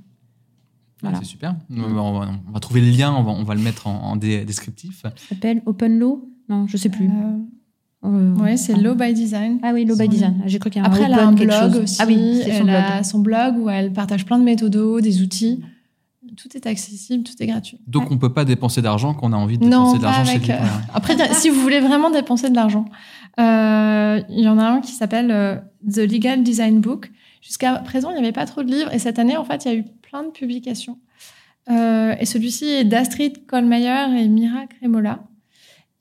C'est super. On va, trouver le lien, on va, le mettre en, descriptif. Ça s'appelle Open Law Non, je sais plus. Euh, euh oui, c'est Law by Design. Ah oui, Law by Design. J'ai cru qu'il y a Après, un elle a un blog aussi. Ah oui, c'est son, blog. son blog où elle partage plein de méthodos, des outils. Tout est accessible, tout est gratuit. Donc, on ne peut pas dépenser d'argent quand on a envie de dépenser de l'argent chez euh, Après, si vous voulez vraiment dépenser de l'argent, euh, il y en a un qui s'appelle The Legal Design Book. Jusqu'à présent, il n'y avait pas trop de livres. Et cette année, en fait, il y a eu de publications. Euh, et celui-ci est d'Astrid Kohlmeier et Mira Cremola.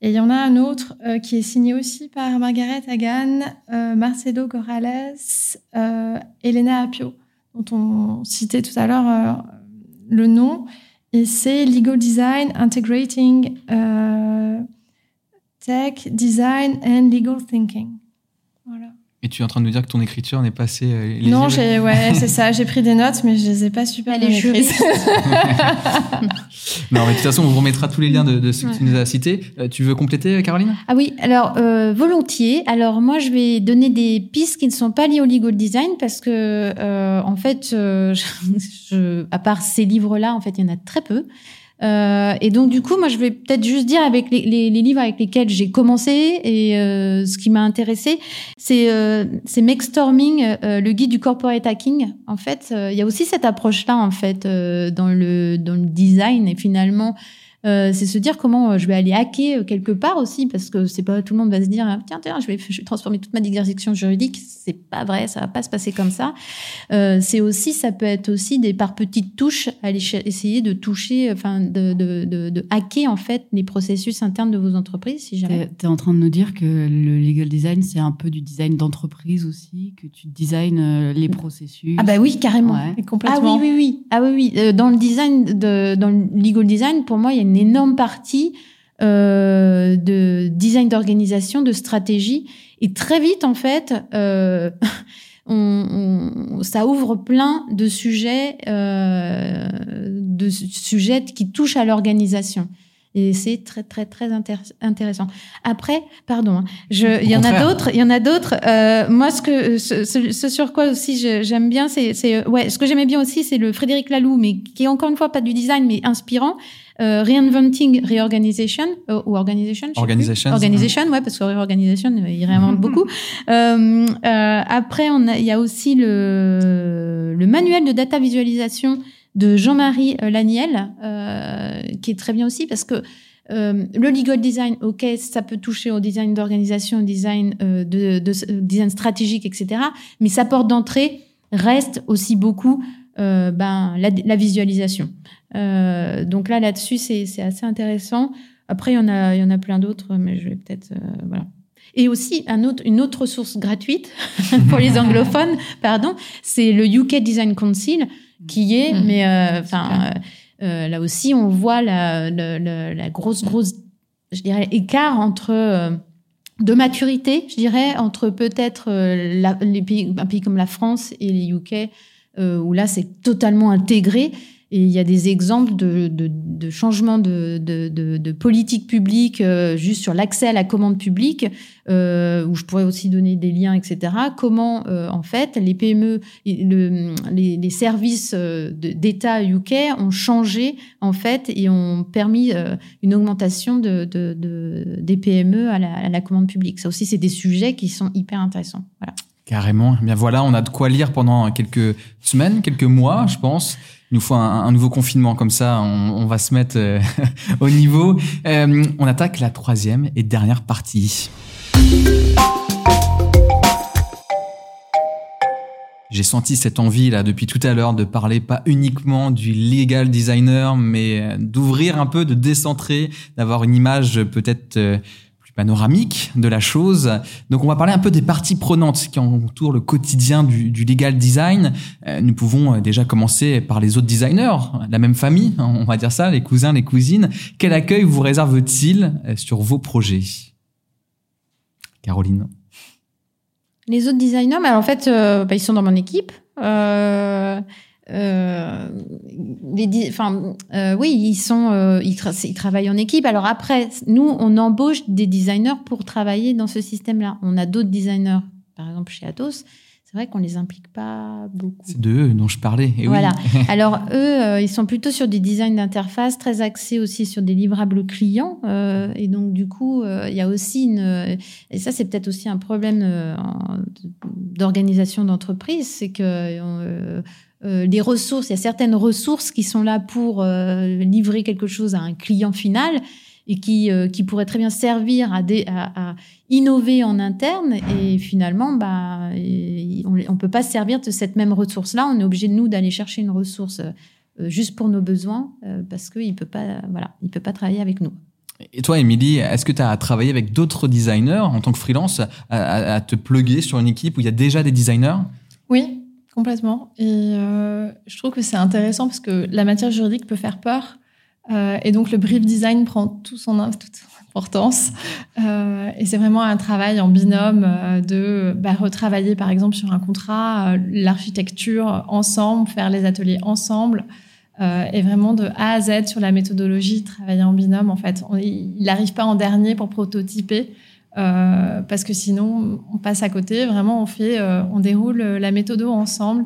Et il y en a un autre euh, qui est signé aussi par Margaret Hagan, euh, Marcelo Corrales, Elena Apio, dont on citait tout à l'heure le nom. Et c'est Legal Design Integrating Tech, Design and Legal Thinking. Voilà. Et tu es en train de nous dire que ton écriture n'est pas assez euh, Non, ouais, c'est ça. J'ai pris des notes, mais je les ai pas super bien écrites. non, mais de toute façon, on vous remettra tous les liens de, ce que tu nous as cités. Euh, tu veux compléter, Caroline? Ah oui, alors euh, volontiers. Alors moi, je vais donner des pistes qui ne sont pas liées au legal design parce que, en fait, je, à part ces livres-là, en fait, il y en a très peu. Euh, et donc du coup, moi, je vais peut-être juste dire avec les, les, les livres avec lesquels j'ai commencé et euh, ce qui m'a intéressé, c'est euh, c'est Make Storming, euh, le guide du corporate hacking. En fait, euh, il y a aussi cette approche-là en fait dans le dans le design et finalement euh, c'est se dire comment euh, je vais aller hacker euh, quelque part aussi, parce que c'est pas tout le monde va se dire tiens tiens je vais, je vais transformer toute ma direction juridique. C'est pas vrai, ça va pas se passer comme ça. Euh, c'est aussi ça peut être aussi des par petites touches aller essayer de toucher, enfin de, de, de, de, hacker en fait les processus internes de vos entreprises. Si jamais. T'es es en train de nous dire que le legal design c'est un peu du design d'entreprise aussi, que tu designes les processus. Ah bah oui carrément, complètement. Ah oui oui oui, ah oui oui. Dans le design de dans le legal design pour moi il y a une énorme partie euh, de design d'organisation, de stratégie. Et très vite, en fait, euh, ça ouvre plein de sujets, euh, de sujets qui touchent à l'organisation. Et c'est très très très intéressant. Après, pardon, hein, je, il y en a d'autres, il y en a d'autres. Euh, moi, ce que ce, ce, sur quoi aussi j'aime bien, c'est c'est ouais, ce que j'aimais bien aussi, c'est le Frédéric Laloux, mais qui est encore une fois pas du design, mais inspirant. Euh, Reinventing Reorganization euh, ou Organization. Organization. Organization, ouais, parce que Reorganization, euh, il réinvente beaucoup. Euh, après, on a, il y a aussi le le manuel de data visualisation de Jean-Marie euh, Laniel, euh, qui est très bien aussi parce que euh, le legal design, ok, ça peut toucher au design d'organisation, au design euh, de, de, design stratégique, etc. Mais sa porte d'entrée reste aussi beaucoup euh, ben la, la visualisation. Euh, donc là, là-dessus, c'est assez intéressant. Après, il y en a, il y en a plein d'autres, mais je vais peut-être voilà. Et aussi un autre, une autre source gratuite pour les anglophones, pardon, c'est le UK Design Council qui est, mmh. mais euh, enfin euh, euh, là aussi on voit la, la, la, grosse grosse, je dirais, écart entre de maturité, je dirais, entre peut-être les pays, un pays comme la France et les UK, où là c'est totalement intégré. Et il y a des exemples de, de, de changements de, politique publique euh, juste sur l'accès à la commande publique, euh, où je pourrais aussi donner des liens, etc. Comment, euh, en fait, les PME, le, les, services d'État UK ont changé, en fait, et ont permis une augmentation de, de, de, des PME à la, à la commande publique. Ça aussi, c'est des sujets qui sont hyper intéressants. Voilà. Carrément. Eh bien voilà, on a de quoi lire pendant quelques semaines, quelques mois, je pense. Il nous faut un, nouveau confinement comme ça, on, va se mettre euh, au niveau. Euh, on attaque la troisième et dernière partie. J'ai senti cette envie là depuis tout à l'heure de parler pas uniquement du legal designer, mais euh, d'ouvrir un peu, de décentrer, d'avoir une image peut-être panoramique de la chose. Donc on va parler un peu des parties prenantes qui entourent le quotidien du, legal design. Euh, nous pouvons euh, déjà commencer par les autres designers, la même famille, hein, on va dire ça, les cousins, les cousines. Quel accueil vous réserve-t-il euh, sur vos projets? Caroline Les autres designers, mais en fait, bah, ils sont dans mon équipe. Euh, les, enfin, euh, oui, ils sont, euh, ils, tra ils, travaillent en équipe. Alors après, nous, on embauche des designers pour travailler dans ce système-là. On a d'autres designers, par exemple chez Atos. C'est vrai qu'on les implique pas beaucoup. C'est de eux dont je parlais. Et voilà. Oui. Alors eux, ils sont plutôt sur des designs d'interface, très axés aussi sur des livrables clients. et donc du coup, il y a aussi une, et ça c'est peut-être aussi un problème d'organisation d'entreprise, c'est que euh, les ressources, il y a certaines ressources qui sont là pour euh, livrer quelque chose à un client final et qui, euh, qui pourraient très bien servir à, des, à, à, innover en interne. Et finalement, bah, on ne peut pas servir de cette même ressource-là. On est obligé, de nous, d'aller chercher une ressource juste pour nos besoins parce qu'il ne peut, pas, voilà, il peut pas travailler avec nous. Et toi, Émilie, est-ce que tu as travaillé avec d'autres designers en tant que freelance à, à, à te pluguer sur une équipe où il y a déjà des designers? Oui, Complètement. Et euh, je trouve que c'est intéressant parce que la matière juridique peut faire peur. Euh, et donc le brief design prend tout son, toute son importance. Euh, et c'est vraiment un travail en binôme euh, de bah, retravailler par exemple sur un contrat, euh, l'architecture ensemble, faire les ateliers ensemble. Euh, et vraiment de A à Z sur la méthodologie, travailler en binôme. En fait, il n'arrive pas en dernier pour prototyper. Euh, parce que sinon on passe à côté. Vraiment, on fait, euh, on déroule la méthode ensemble.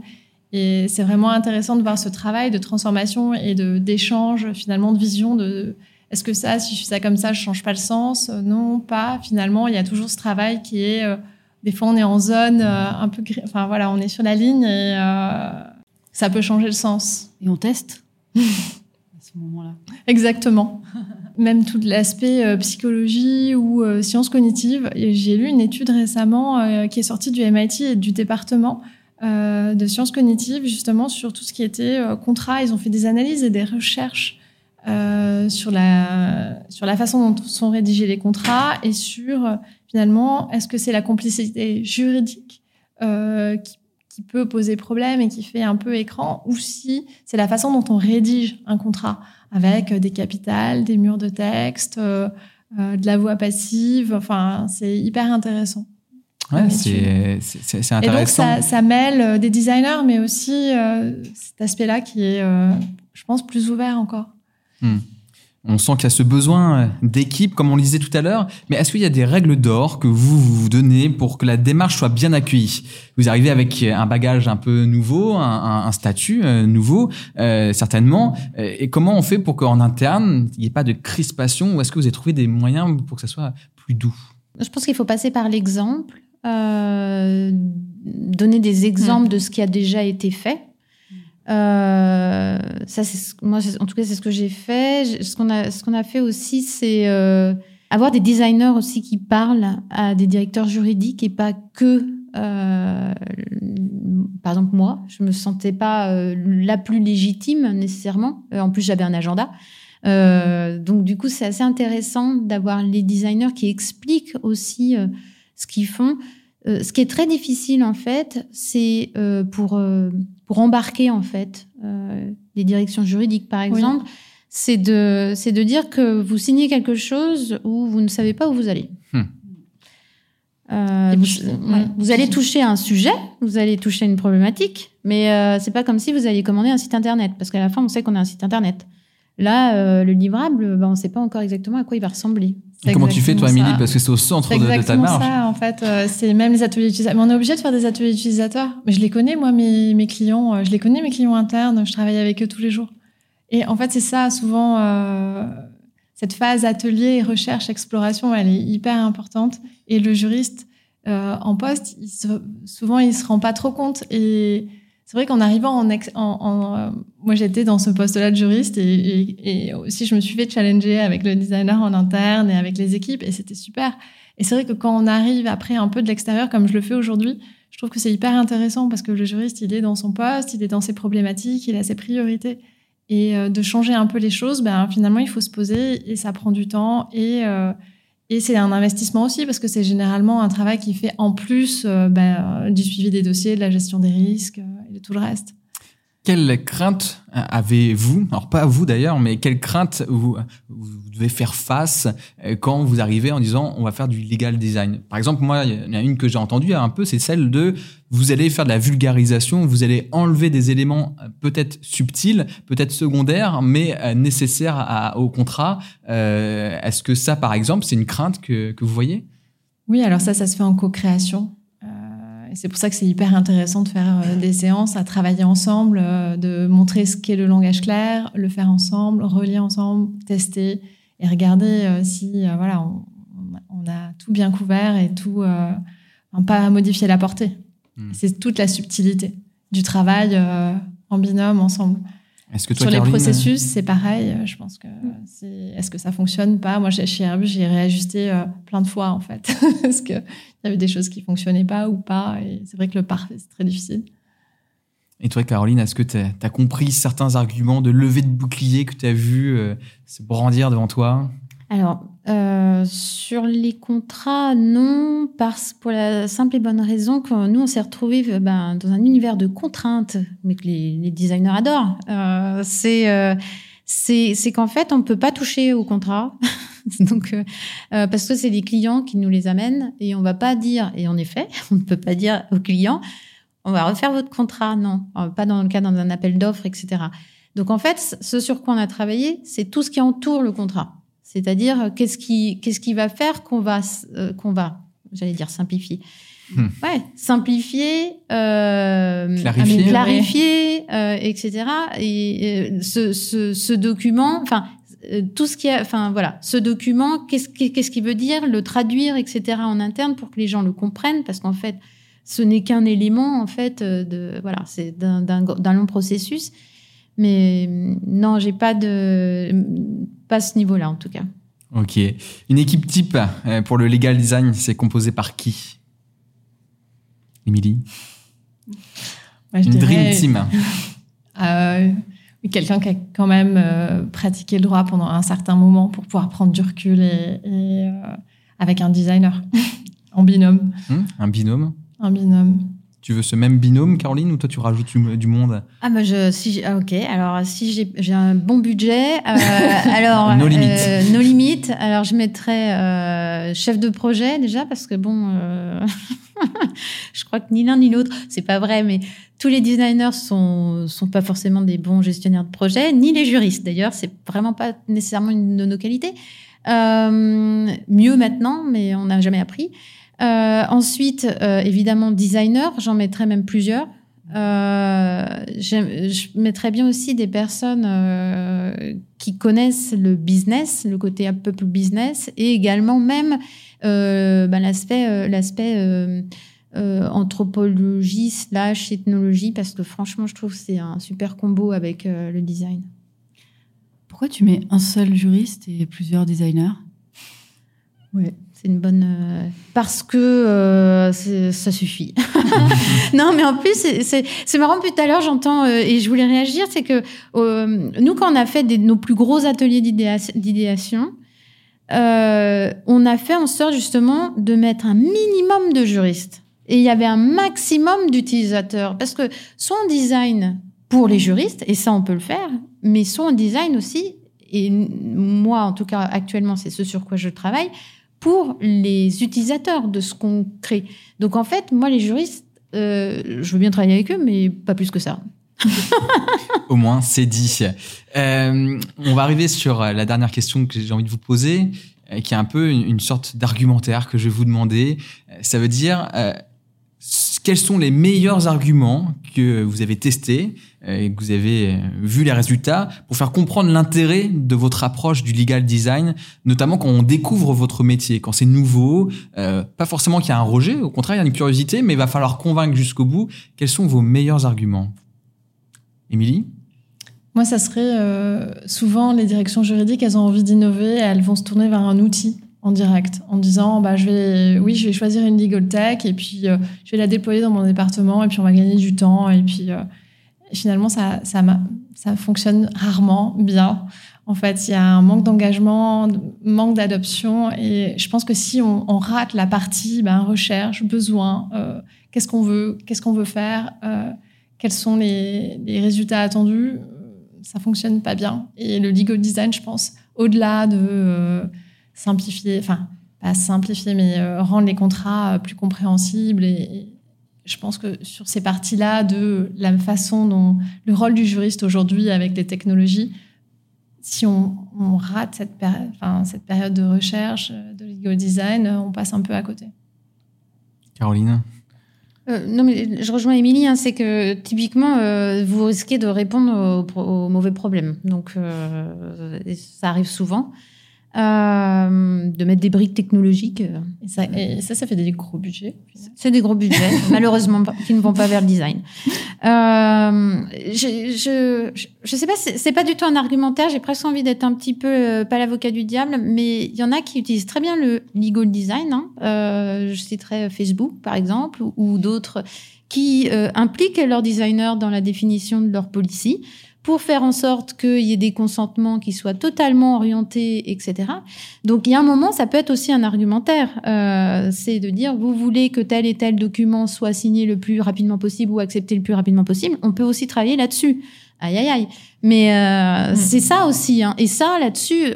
Et c'est vraiment intéressant de voir ce travail de transformation et de d'échange, finalement, de vision de est-ce que ça, si je fais ça comme ça, je change pas le sens? Non, pas. Finalement, il y a toujours ce travail qui est, euh, des fois, on est en zone euh, un peu, enfin voilà, on est sur la ligne et euh, ça peut changer le sens. Et on teste? À ce moment-là. Exactement même tout l'aspect euh, psychologie ou euh, sciences cognitives. J'ai lu une étude récemment euh, qui est sortie du MIT et du département euh, de sciences cognitives justement sur tout ce qui était contrat. Ils ont fait des analyses et des recherches sur la sur la façon dont sont rédigés les contrats et sur finalement est-ce que c'est la complicité juridique qui peut poser problème et qui fait un peu écran, ou si c'est la façon dont on rédige un contrat avec des capitales, des murs de texte, euh, euh, de la voix passive. Enfin, c'est hyper intéressant. Ouais, c'est intéressant. Et donc, ça, ça, mêle des designers, mais aussi euh, cet aspect-là qui est, euh, je pense, plus ouvert encore. Hmm. On sent qu'il y a ce besoin d'équipe, comme on le disait tout à l'heure. Mais est-ce qu'il y a des règles d'or que vous vous donnez pour que la démarche soit bien accueillie? Vous arrivez avec un bagage un peu nouveau, un, statut euh, nouveau, euh, certainement. Et comment on fait pour qu'en interne, il n'y ait pas de crispation Ou est-ce que vous avez trouvé des moyens pour que ça soit plus doux? Je pense qu'il faut passer par l'exemple, euh, donner des exemples de ce qui a déjà été fait. Euh, ça, c'est moi, en tout cas, c'est ce que j'ai fait. Ce qu'on a, ce qu'on a fait aussi, c'est euh, avoir des designers aussi qui parlent à des directeurs juridiques et pas que. Euh, par exemple, moi, je me sentais pas euh, la plus légitime nécessairement. Euh, en plus, j'avais un agenda. Donc, du coup, c'est assez intéressant d'avoir les designers qui expliquent aussi ce qu'ils font. ce qui est très difficile, en fait, c'est pour pour embarquer en fait euh, les directions juridiques par exemple, oui. c'est de c'est de dire que vous signez quelque chose où vous ne savez pas où vous allez. Hmm. Euh, vous, ouais. vous, allez toucher un sujet, vous allez toucher une problématique, Mais euh, c'est pas comme si vous alliez commander un site internet, parce qu'à la fin, on sait qu'on a un site internet. Là, euh, le livrable, ben, on ne sait pas encore exactement à quoi il va ressembler. Et comment tu fais, toi, Émilie. Parce que c'est au centre C'est de, de ta marge. ça, en fait. euh, c'est même les ateliers utilisateurs. Mais on est obligé de faire des ateliers utilisateurs. Mais je les connais, moi, mes, mes clients. euh, Je les connais, mes clients internes. Je travaille avec eux tous les jours. Et en fait, c'est ça, souvent, euh, cette phase atelier, recherche, exploration, elle est hyper importante. Et le juriste en poste, il se- souvent, il se rend pas trop compte. Et c'est vrai qu'en arrivant en, ex- en, en, euh, moi j'étais dans ce poste-là de juriste et, et, aussi je me suis fait challenger avec le designer en interne et avec les équipes et c'était super. Et c'est vrai que quand on arrive après un peu de l'extérieur comme je le fais aujourd'hui, je trouve que c'est hyper intéressant parce que le juriste il est dans son poste, il est dans ses problématiques, il a ses priorités et euh, de changer un peu les choses, ben finalement il faut se poser et ça prend du temps et euh, et c'est un investissement aussi parce que c'est généralement un travail qui fait en plus euh, ben, du suivi des dossiers, de la gestion des risques euh, et de tout le reste. Quelle crainte avez-vous Alors pas vous d'ailleurs, mais quelle crainte vous, devez faire face euh, quand vous arrivez en disant on va faire du legal design? Par exemple, moi, il y en a une que j'ai entendue un peu, c'est celle de vous allez faire de la vulgarisation, vous allez enlever des éléments euh, peut-être subtils, peut-être secondaires, mais euh, nécessaires au contrat. Est-ce que ça, par exemple, c'est une crainte que, que vous voyez? Oui, alors ça, ça se fait en co-création. C'est pour ça que c'est hyper intéressant de faire euh, des séances, à travailler ensemble, euh, de montrer ce qu'est le langage clair, le faire ensemble, relier ensemble, tester et regarder euh, si voilà, on, on a tout bien couvert et tout, pas modifier la portée. Hmm. C'est toute la subtilité du travail en binôme ensemble. Est-ce que toi, Sur les processus, c'est pareil. euh, Je pense que c'est est-ce que ça fonctionne pas? Moi, chez chez Airbus, j'ai réajusté euh, plein de fois en fait, parce que il y avait des choses qui fonctionnaient pas ou pas. Et c'est vrai que le parfait, c'est très difficile. Et toi, Caroline, est-ce que tu as, compris certains arguments de levée de bouclier que tu as vu euh, se brandir devant toi? Alors, euh, sur les contrats, non, parce pour la simple et bonne raison que nous, on s'est retrouvés euh, ben, dans un univers de contraintes, mais que les, designers adorent. Euh, c'est euh, qu'en fait, on ne peut pas toucher au contrat. Donc, euh, parce que c'est les clients qui nous les amènent et on va pas dire, et en effet, on ne peut pas dire aux clients, on va refaire votre contrat. Non, pas dans le cas dans un appel d'offres, etc. Donc, en fait, ce sur quoi on a travaillé, c'est tout ce qui entoure le contrat. C'est-à-dire, qu'est-ce qui, qu'est-ce qui va faire qu'on va, euh, qu'on va, j'allais dire simplifier. Hmm. Ouais, simplifier, euh, Clarifier. clarifier, euh, etc. Et euh, ce, ce, ce document, enfin, euh, tout ce qui enfin voilà, ce document, qu'est-ce qui- qu'est-ce qu'il veut dire, le traduire, etc. en interne pour que les gens le comprennent, parce qu'en fait, ce n'est qu'un élément en fait de, voilà, c'est d'un, d'un, long processus. Mais non, j'ai pas de, pas ce niveau-là en tout cas. Ok. Une équipe type euh, pour le legal design, c'est composé par qui? Émilie? Moi, je Une dirais, dream team. euh, quelqu'un qui a quand même euh, pratiqué le droit pendant un certain moment pour pouvoir prendre du recul et, et, euh, avec un designer en binôme, Hmm, un binôme. un binôme. Tu veux ce même binôme, Caroline, ou toi tu rajoutes du, monde? Ah bah je si ah, ok. Alors si j'ai un bon budget euh, alors No limit. euh, no limit. Alors je mettrais euh, chef de projet déjà parce que bon euh, je crois que ni l'un ni l'autre c'est pas vrai mais tous les designers sont sont pas forcément des bons gestionnaires de projet ni les juristes d'ailleurs c'est vraiment pas nécessairement une de nos qualités. Mieux maintenant mais on n'a jamais appris euh, ensuite, euh, évidemment, designer, j'en mettrais même plusieurs. Euh, je mettrais bien aussi des personnes euh, qui connaissent le business, le côté un peu plus business, et également même euh, ben, l'aspect euh, l'aspect euh, euh, anthropologie slash ethnologie, parce que franchement, je trouve que c'est un super combo avec euh, le design. Pourquoi tu mets un seul juriste et plusieurs designers? Ouais, une bonne. euh, parce que euh, ça suffit. non, mais en plus, c'est- marrant. Plus tout à l'heure, j'entends euh, et je voulais réagir, c'est que nous, quand on a fait nos plus gros ateliers d'idéa- d'idéation, on a fait en sorte justement de mettre un minimum de juristes. Et il y avait un maximum d'utilisateurs. Parce que soit on design pour les juristes, et ça on peut le faire, mais soit on design aussi, et moi en tout cas actuellement c'est ce sur quoi je travaille, pour les utilisateurs de ce qu'on crée. Donc en fait, moi les juristes, je veux bien travailler avec eux, mais pas plus que ça. Au moins, c'est dit. Euh, on va arriver sur la dernière question que j'ai envie de vous poser, euh, qui est un peu une, sorte d'argumentaire que je vais vous demander. Euh, ça veut dire, euh, quels sont les meilleurs arguments que vous avez testés et que vous avez vu les résultats pour faire comprendre l'intérêt de votre approche du legal design, notamment quand on découvre votre métier, quand c'est nouveau, pas forcément qu'il y a un rejet, au contraire il y a une curiosité, mais il va falloir convaincre jusqu'au bout. Quels sont vos meilleurs arguments? Émilie? Moi, ça serait euh, souvent les directions juridiques, elles ont envie d'innover, elles vont se tourner vers un outil en direct, en disant bah, je vais, oui, je vais choisir une legal tech et puis euh, je vais la déployer dans mon département et puis on va gagner du temps. Et puis euh, finalement, ça, ça, ça fonctionne rarement bien. En fait, il y a un manque d'engagement, manque d'adoption. Et je pense que si on, rate la partie ben, recherche, besoin, qu'est-ce qu'on veut, qu'est-ce qu'on veut faire, quels sont les, résultats attendus, euh, ça fonctionne pas bien. Et le legal design, je pense, au-delà de euh, simplifier, enfin, pas simplifier, mais euh, rendre les contrats plus compréhensibles. Et, je pense que sur ces parties-là de la façon dont le rôle du juriste aujourd'hui avec les technologies, si on, rate cette, cette période de recherche, de legal design, on passe un peu à côté. Caroline? Euh, non, mais je rejoins Émilie, hein, c'est que typiquement, euh, vous risquez de répondre aux, mauvais problèmes. Donc, euh, ça arrive souvent. Euh, de mettre des briques technologiques. Et ça, et ça, ça fait des gros budgets. C'est des gros budgets, malheureusement, qui ne vont pas vers le design. Euh, je, je, je sais pas, c'est pas du tout un argumentaire. J'ai presque envie d'être un petit peu euh, pas l'avocat du diable, mais il y en a qui utilisent très bien le legal design. Hein. Euh, je citerai Facebook, par exemple, ou, ou d'autres qui euh, impliquent leurs designers dans la définition de leur policy pour faire en sorte qu'il y ait des consentements qui soient totalement orientés, etc. Donc il y a un moment, ça peut être aussi un argumentaire, euh, c'est de dire vous voulez que tel et tel document soit signé le plus rapidement possible ou accepté le plus rapidement possible. On peut aussi travailler là-dessus. Aïe aïe aïe. Mais euh, mm. c'est ça aussi. Hein. Et ça là-dessus,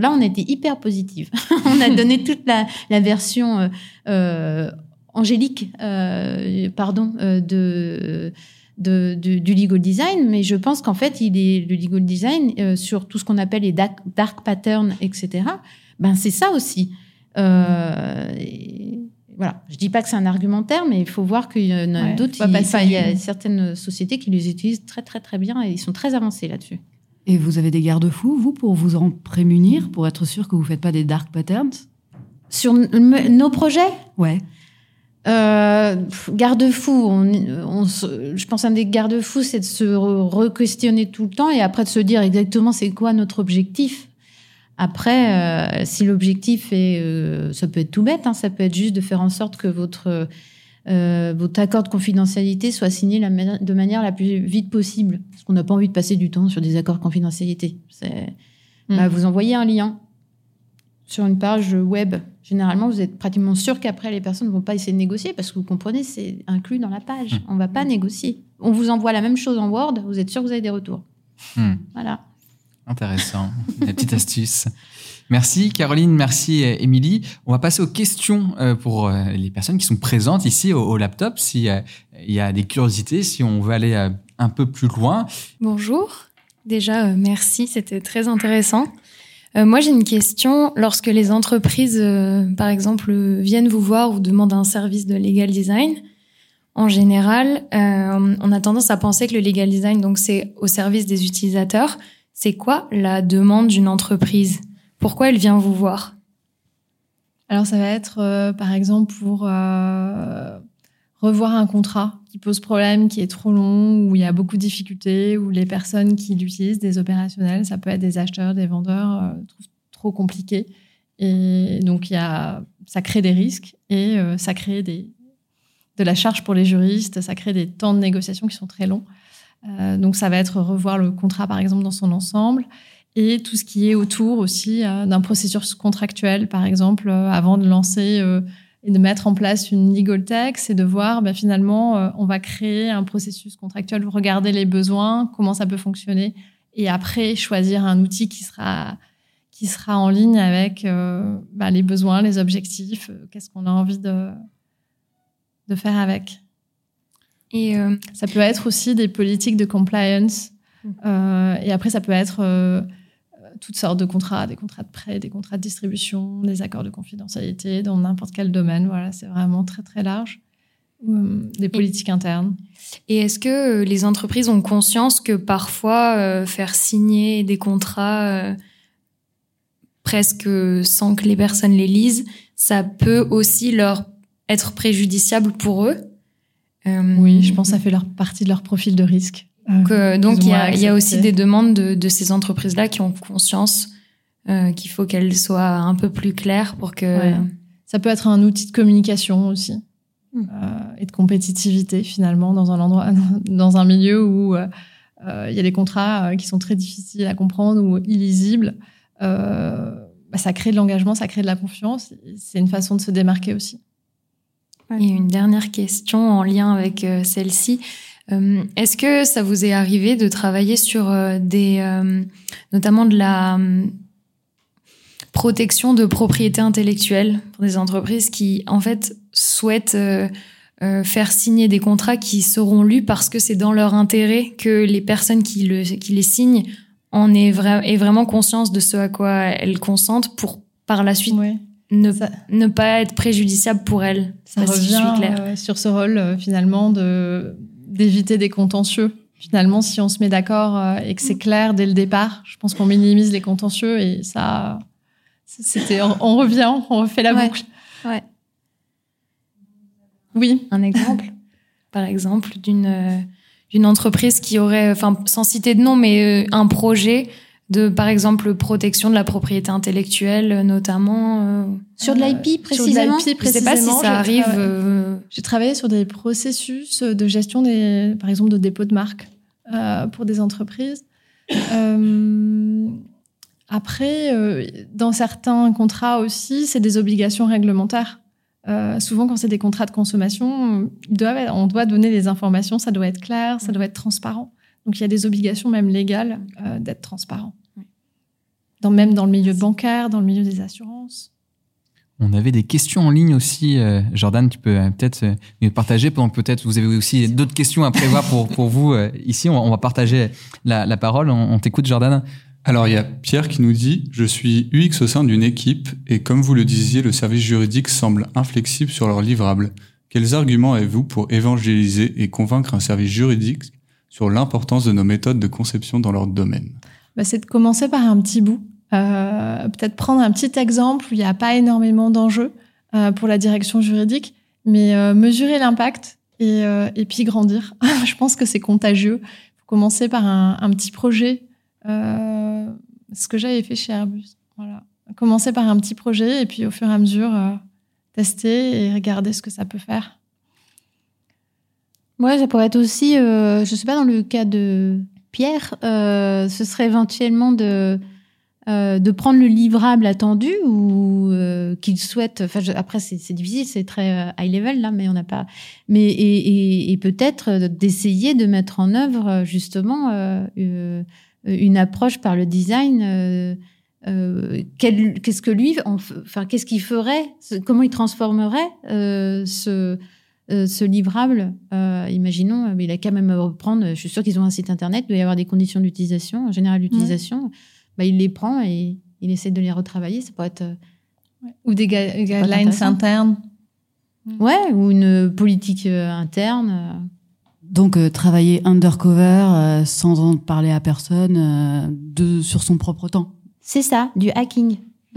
là on était hyper positive. on a donné toute la, la version euh, angélique, pardon, euh, de de, du legal design, mais je pense qu'en fait, il est le legal design euh, sur tout ce qu'on appelle les dark, patterns, etc. Ben c'est ça aussi. Euh, voilà, je dis pas que c'est un argumentaire, mais il faut voir qu'il y en a d'autres. Il, y a certaines sociétés qui les utilisent très très très bien et ils sont très avancés là-dessus. Et vous avez des garde-fous, vous, pour vous en prémunir, pour être sûr que vous faites pas des dark patterns? Sur nos projets? Ouais. Euh, garde-fou, on, je pense un des garde-fous, c'est de se re-questionner tout le temps et après de se dire exactement c'est quoi notre objectif. Après, euh, si l'objectif est, euh, ça peut être tout bête, hein, ça peut être juste de faire en sorte que votre votre accord de confidentialité soit signé la de manière la plus vite possible, parce qu'on n'a pas envie de passer du temps sur des accords de confidentialité. Mm. bah, vous envoyez un lien sur une page web généralement, vous êtes pratiquement sûr qu'après, les personnes ne vont pas essayer de négocier parce que vous comprenez, c'est inclus dans la page. Hmm. On ne va pas négocier. On vous envoie la même chose en Word, vous êtes sûr que vous avez des retours. Hmm. Voilà. Intéressant. La petite astuce. Merci Caroline, merci Émilie. On va passer aux questions euh, pour euh, les personnes qui sont présentes ici au, laptop. S'il y a des curiosités, si on veut aller euh, un peu plus loin. Bonjour. Déjà, merci, c'était très intéressant. Euh, moi, j'ai une question. Lorsque les entreprises, euh, par exemple, viennent vous voir ou demandent un service de legal design, en général, euh, on a tendance à penser que le legal design, donc, c'est au service des utilisateurs. C'est quoi la demande d'une entreprise? Pourquoi elle vient vous voir? Alors, ça va être, par exemple, pour revoir un contrat qui pose problème, qui est trop long, où il y a beaucoup de difficultés, où les personnes qui l'utilisent, des opérationnels, ça peut être des acheteurs, des vendeurs, euh, trouvent trop compliqué. Et donc, il y a, ça crée des risques et euh, ça crée des, de la charge pour les juristes, ça crée des temps de négociation qui sont très longs. Euh, donc, ça va être revoir le contrat, par exemple, dans son ensemble et tout ce qui est autour aussi d'un processus contractuel, par exemple, avant de lancer et de mettre en place une legal tech, c'est de voir bah, finalement, euh, on va créer un processus contractuel, regarder les besoins, comment ça peut fonctionner, et après choisir un outil qui sera qui sera en ligne avec euh, bah, les besoins, les objectifs, euh, qu'est-ce qu'on a envie de de faire avec. Et ça peut être aussi des politiques de compliance. Mm. et après, ça peut être toutes sortes de contrats, des contrats de prêt, des contrats de distribution, des accords de confidentialité dans n'importe quel domaine. Voilà, c'est vraiment très très large. Euh, des politiques internes. Et est-ce que euh, les entreprises ont conscience que parfois euh, faire signer des contrats presque sans que les personnes les lisent, ça peut aussi leur être préjudiciable pour eux? Oui, je pense que ça fait leur partie de leur profil de risque. Donc il y, a, aussi des demandes de, ces entreprises-là qui ont conscience qu'il faut qu'elles soient un peu plus claires pour que... Ça peut être un outil de communication aussi. Euh, et de compétitivité finalement dans un endroit, dans un milieu où euh, euh, il y a des contrats qui sont très difficiles à comprendre ou illisibles. Bah, ça crée de l'engagement, ça crée de la confiance. C'est une façon de se démarquer aussi. Et une dernière question en lien avec celle-ci. Est-ce que ça vous est arrivé de travailler sur des, notamment de la protection de propriété intellectuelle pour des entreprises qui, en fait, souhaitent euh, euh, faire signer des contrats qui seront lus parce que c'est dans leur intérêt que les personnes qui, le, qui les signent en aient, vraiment conscience de ce à quoi elles consentent pour par la suite ne, ne pas être préjudiciable pour elles. Ça revient euh, sur ce rôle finalement de d'éviter des contentieux. Finalement, si on se met d'accord et que c'est clair dès le départ, je pense qu'on minimise les contentieux et ça, c'était, on, revient, on refait la boucle. Ouais. Oui. Un exemple, par exemple, d'une euh, d'une entreprise qui aurait, enfin, sans citer de nom, mais euh, un projet de, par exemple, protection de la propriété intellectuelle, notamment. Euh, sur de l'IP, précisément. Sur de l'IP, précisément. Je sais pas si ça arrive. J'ai travaillé sur des processus de gestion des, par exemple, de dépôt de marque pour des entreprises. après, dans certains contrats aussi, c'est des obligations réglementaires. Euh, souvent, quand c'est des contrats de consommation, on doit donner des informations, ça doit être clair, ça doit être transparent. Donc, il y a des obligations même légales euh, d'être transparent. Dans, même dans le milieu bancaire, dans le milieu des assurances. On avait des questions en ligne aussi. Euh, Jordan, tu peux peut-être nous partager pendant que peut-être vous avez aussi d'autres questions à prévoir pour, pour vous ici. On, va partager la, la parole. On, on t'écoute, Jordan. Alors il y a Pierre qui nous dit Je suis UX au sein d'une équipe et comme vous le disiez, le service juridique semble inflexible sur leurs livrables. Quels arguments avez-vous pour évangéliser et convaincre un service juridique sur l'importance de nos méthodes de conception dans leur domaine? Bah, C'est de commencer par un petit bout. Euh, Peut-être prendre un petit exemple où il n'y a pas énormément d'enjeux euh, pour la direction juridique, mais euh, mesurer l'impact et, euh, et, puis grandir. Je pense que c'est contagieux. Faut commencer par un, petit projet euh, ce que j'avais fait chez Airbus. Voilà. Commencer par un petit projet et puis au fur et à mesure tester et regarder ce que ça peut faire. Ouais, ça pourrait être aussi, je sais pas, dans le cas de Pierre, ce serait éventuellement de, euh, de prendre le livrable attendu ou euh, qu'il souhaite. Enfin, après, c'est difficile, c'est très high level là, mais on n'a pas. Mais et, et, et peut-être d'essayer de mettre en œuvre justement euh, une approche par le design. Euh, euh, qu'est-ce que lui, enfin, qu'est-ce qu'il ferait Comment il transformerait ce ce livrable, imaginons, il a quand même à reprendre, je suis sûre qu'ils ont un site internet, il doit y avoir des conditions d'utilisation, générale d'utilisation, bah, il les prend et il essaie de les retravailler, ça peut être... Ou des guidelines internes. Ouais, ou une politique interne. Donc euh, travailler undercover euh, sans en parler à personne euh, de sur son propre temps. C'est ça, du hacking.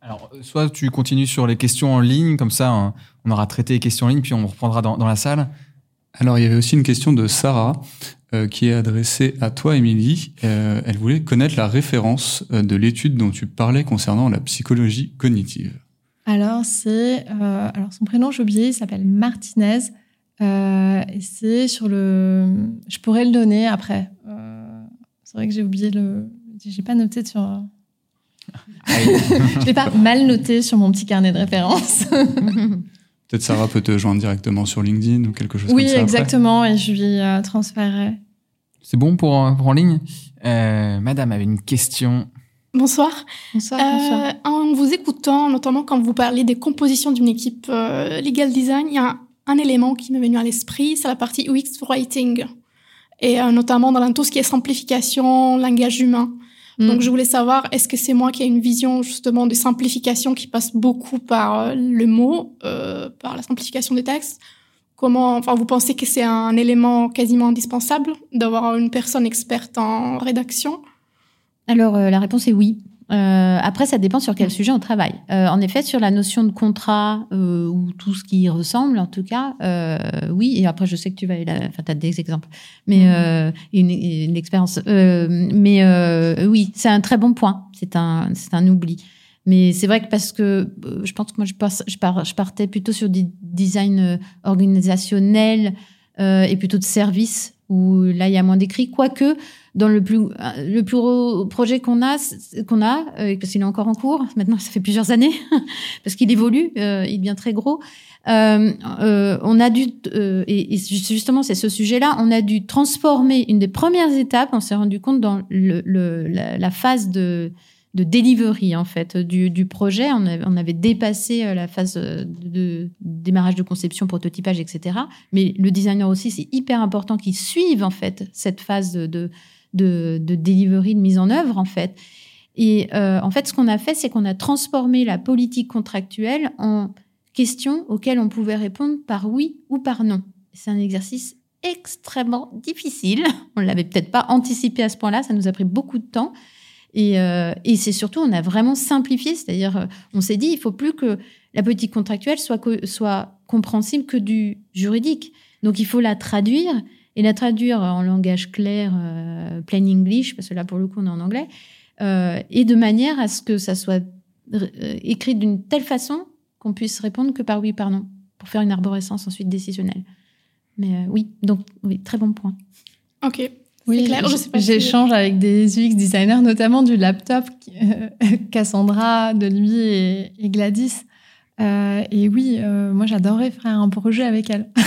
Alors, soit tu continues sur les questions en ligne, comme ça on aura traité les questions en ligne, puis on reprendra dans, dans la salle. Alors, il y avait aussi une question de Sarah qui est adressée à toi, Émilie. elle voulait connaître la référence de l'étude dont tu parlais concernant la psychologie cognitive. Alors, c'est. Euh, alors, son prénom, j'ai oublié, il s'appelle Martinez. Euh, et c'est sur le. Je pourrais le donner après. Euh, c'est vrai que j'ai oublié le. J'ai pas noté sur. je l'ai pas mal noté sur mon petit carnet de référence. Peut-être Sarah peut te joindre directement sur LinkedIn ou quelque chose comme ça. Oui, exactement, et je lui transférerai. C'est bon pour, pour en ligne? Madame avait une question. Bonsoir. Bonsoir. Euh, en vous écoutant, notamment quand vous parlez des compositions d'une équipe euh, legal design, il y a un, un élément qui m'est venu à l'esprit, c'est la partie UX writing. Et euh, notamment dans tout ce qui est simplification, langage humain. Mm. Donc je voulais savoir, est-ce que c'est moi qui ai une vision justement de simplification qui passe beaucoup par euh, le mot, euh, par la simplification des textes? Comment, enfin, vous pensez que c'est un élément quasiment indispensable d'avoir une personne experte en rédaction? Alors, euh, la réponse est oui. Euh, après, ça dépend sur quel sujet on travaille. Euh, en effet, sur la notion de contrat euh, ou tout ce qui y ressemble, en tout cas, euh, oui. Et après, je sais que tu vas, enfin, t'as des exemples, mais euh, une, une expérience. Euh, mais euh, oui, c'est un très bon point. C'est un, c'est un oubli. Mais c'est vrai que parce que euh, je pense que moi, je, passe, je, pars, je partais plutôt sur du design organisationnel euh, et plutôt de service où là, il y a moins d'écrits. Quoique, dans le plus, le plus gros projet qu'on a, qu'on a euh, parce qu'il est encore en cours, maintenant, ça fait plusieurs années, parce qu'il évolue, euh, il devient très gros. Euh, euh, on a dû, euh, et, et justement, c'est ce sujet-là, on a dû transformer une des premières étapes, on s'est rendu compte dans le, le- la phase de, de delivery en fait du, du projet. On avait, on avait dépassé euh, la phase euh, de, démarrage de conception, prototypage, etc. Mais le designer aussi, c'est hyper important qu'il suive en fait cette phase de, de, de, de delivery, de mise en œuvre en fait. Et euh, en fait, ce qu'on a fait, c'est qu'on a transformé la politique contractuelle en questions auxquelles on pouvait répondre par oui ou par non. C'est un exercice extrêmement difficile. On l'avait peut-être pas anticipé à ce point-là. Ça nous a pris beaucoup de temps. Et, euh, et c'est surtout, on a vraiment simplifié, c'est-à-dire, euh, on s'est dit, il faut plus que la politique contractuelle soit, co- soit compréhensible que du juridique. Donc, il faut la traduire et la traduire en langage clair, euh, plain English, parce que là, pour le coup, on est en anglais, euh, et de manière à ce que ça soit écrit d'une telle façon qu'on puisse répondre que par oui, par non, pour faire une arborescence ensuite décisionnelle. Mais oui, donc, oui, très bon point. Ok. Oui, clair. Si- j'échange avec des UX designers, notamment du laptop, euh, Cassandra, de lui et, et Gladys. Euh, et oui, euh, moi j'adorerais faire un projet avec elle.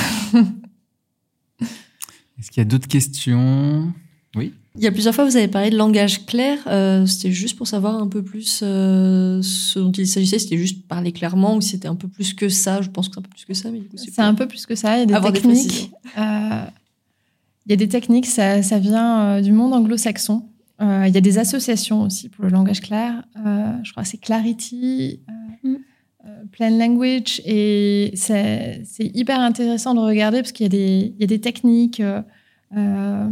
Est-ce qu'il y a d'autres questions? Oui. Il y a plusieurs fois, vous avez parlé de langage clair. Euh, c'était juste pour savoir un peu plus euh, ce dont il s'agissait. C'était juste parler clairement ou si c'était un peu plus que ça? Je pense que c'est un peu plus que ça, mais C'est un peu plus que ça. Il y a des techniques. euh, il y a des techniques, ça, ça vient euh, du monde anglo-saxon. Euh, il y a des associations aussi pour le langage clair. Euh, je crois que c'est Clarity, Mm. Plain Language. Et c'est hyper intéressant de regarder parce qu'il y, a des- il y a des techniques euh,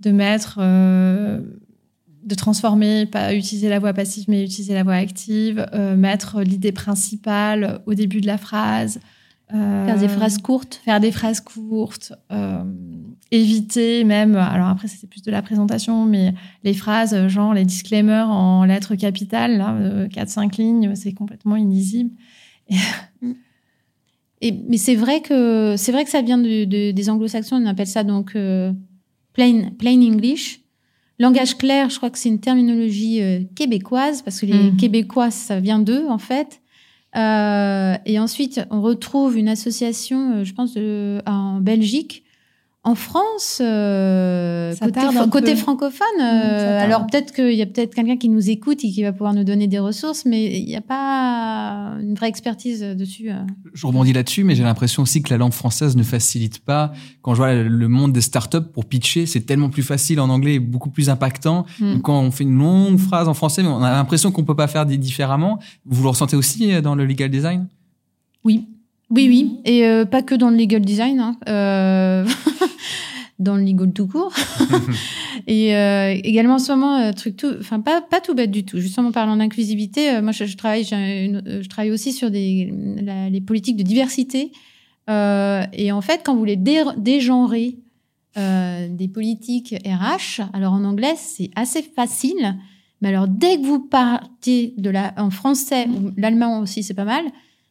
de mettre, euh, de transformer, pas utiliser la voix passive, mais utiliser la voix active, euh, mettre l'idée principale au début de la phrase. Faire des phrases courtes. faire des phrases courtes, éviter même, alors après c'était plus de la présentation, mais les phrases euh, genre les disclaimers en lettres capitales, là, euh, 4-5 lignes, c'est complètement illisible. Et, mais c'est vrai que c'est vrai que ça vient de- de- des anglo-saxons. On appelle ça donc euh, plain, plain English. Langage clair, je crois que c'est une terminologie euh, québécoise parce que les Mhm. Québécois, ça vient d'eux en fait. Euh, et ensuite, on retrouve une association, euh, je pense, de- en Belgique. En France, euh, côté, francophone, ça euh, alors peut-être qu'il y a peut-être quelqu'un qui nous écoute et qui va pouvoir nous donner des ressources, mais il n'y a pas une vraie expertise dessus. euh. Je rebondis là-dessus, mais j'ai l'impression aussi que la langue française ne facilite pas. Quand je vois le monde des startups pour pitcher, c'est tellement plus facile en anglais et beaucoup plus impactant. Mm. Donc, Quand on fait une longue phrase en français, mais on a l'impression qu'on peut pas faire di- différemment. Vous le ressentez aussi dans le legal design? Oui, oui, oui. Et euh, pas que dans le legal design, hein. Euh, dans le legal tout court. et euh, également en ce moment, un truc tout, enfin pas, pas tout bête du tout. Justement, parlant d'inclusivité, moi je, je travaille, une- je travaille aussi sur des, la- les politiques de diversité. Et en fait, quand vous voulez dé- dégenrer des politiques RH, alors en anglais c'est assez facile. Mais alors dès que vous partez de la, en français, ou l'allemand aussi c'est pas mal,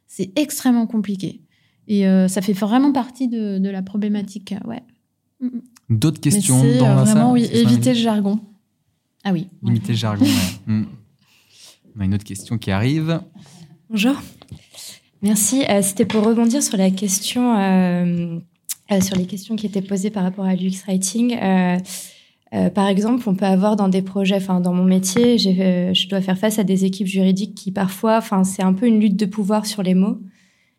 c'est extrêmement compliqué. Et euh, ça fait vraiment partie de, de la problématique. Ouais. D'autres Mais questions c'est dans euh, la vraiment, salle oui, ça, éviter le jargon. Ah oui. Limiter le jargon. ouais. Mm. On a une autre question qui arrive. Bonjour. Merci. Euh, C'était pour rebondir sur la question, euh, euh, sur les questions qui étaient posées par rapport à l'UX writing. Euh, Euh, par exemple, on peut avoir dans des projets, enfin dans mon métier, euh, je dois faire face à des équipes juridiques qui parfois, enfin c'est un peu une lutte de pouvoir sur les mots.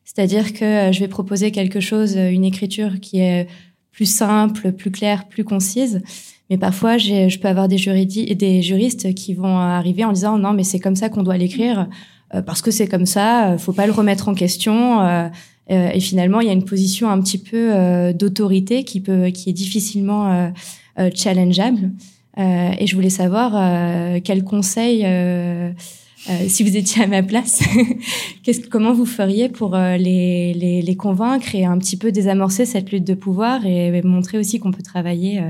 C'est-à-dire que euh, je vais proposer quelque chose, une écriture qui est plus simple, plus claire, plus concise. Mais parfois, je peux avoir des, des juristes qui vont arriver en disant non, mais c'est comme ça qu'on doit l'écrire parce que c'est comme ça, faut pas le remettre en question. et finalement, il y a une position un petit peu d'autorité qui peut, qui est difficilement euh, challengeable. Euh, et je voulais savoir euh, quel conseil, si vous étiez à ma place, comment vous feriez pour les, les, les, convaincre et un petit peu désamorcer cette lutte de pouvoir et montrer aussi qu'on peut travailler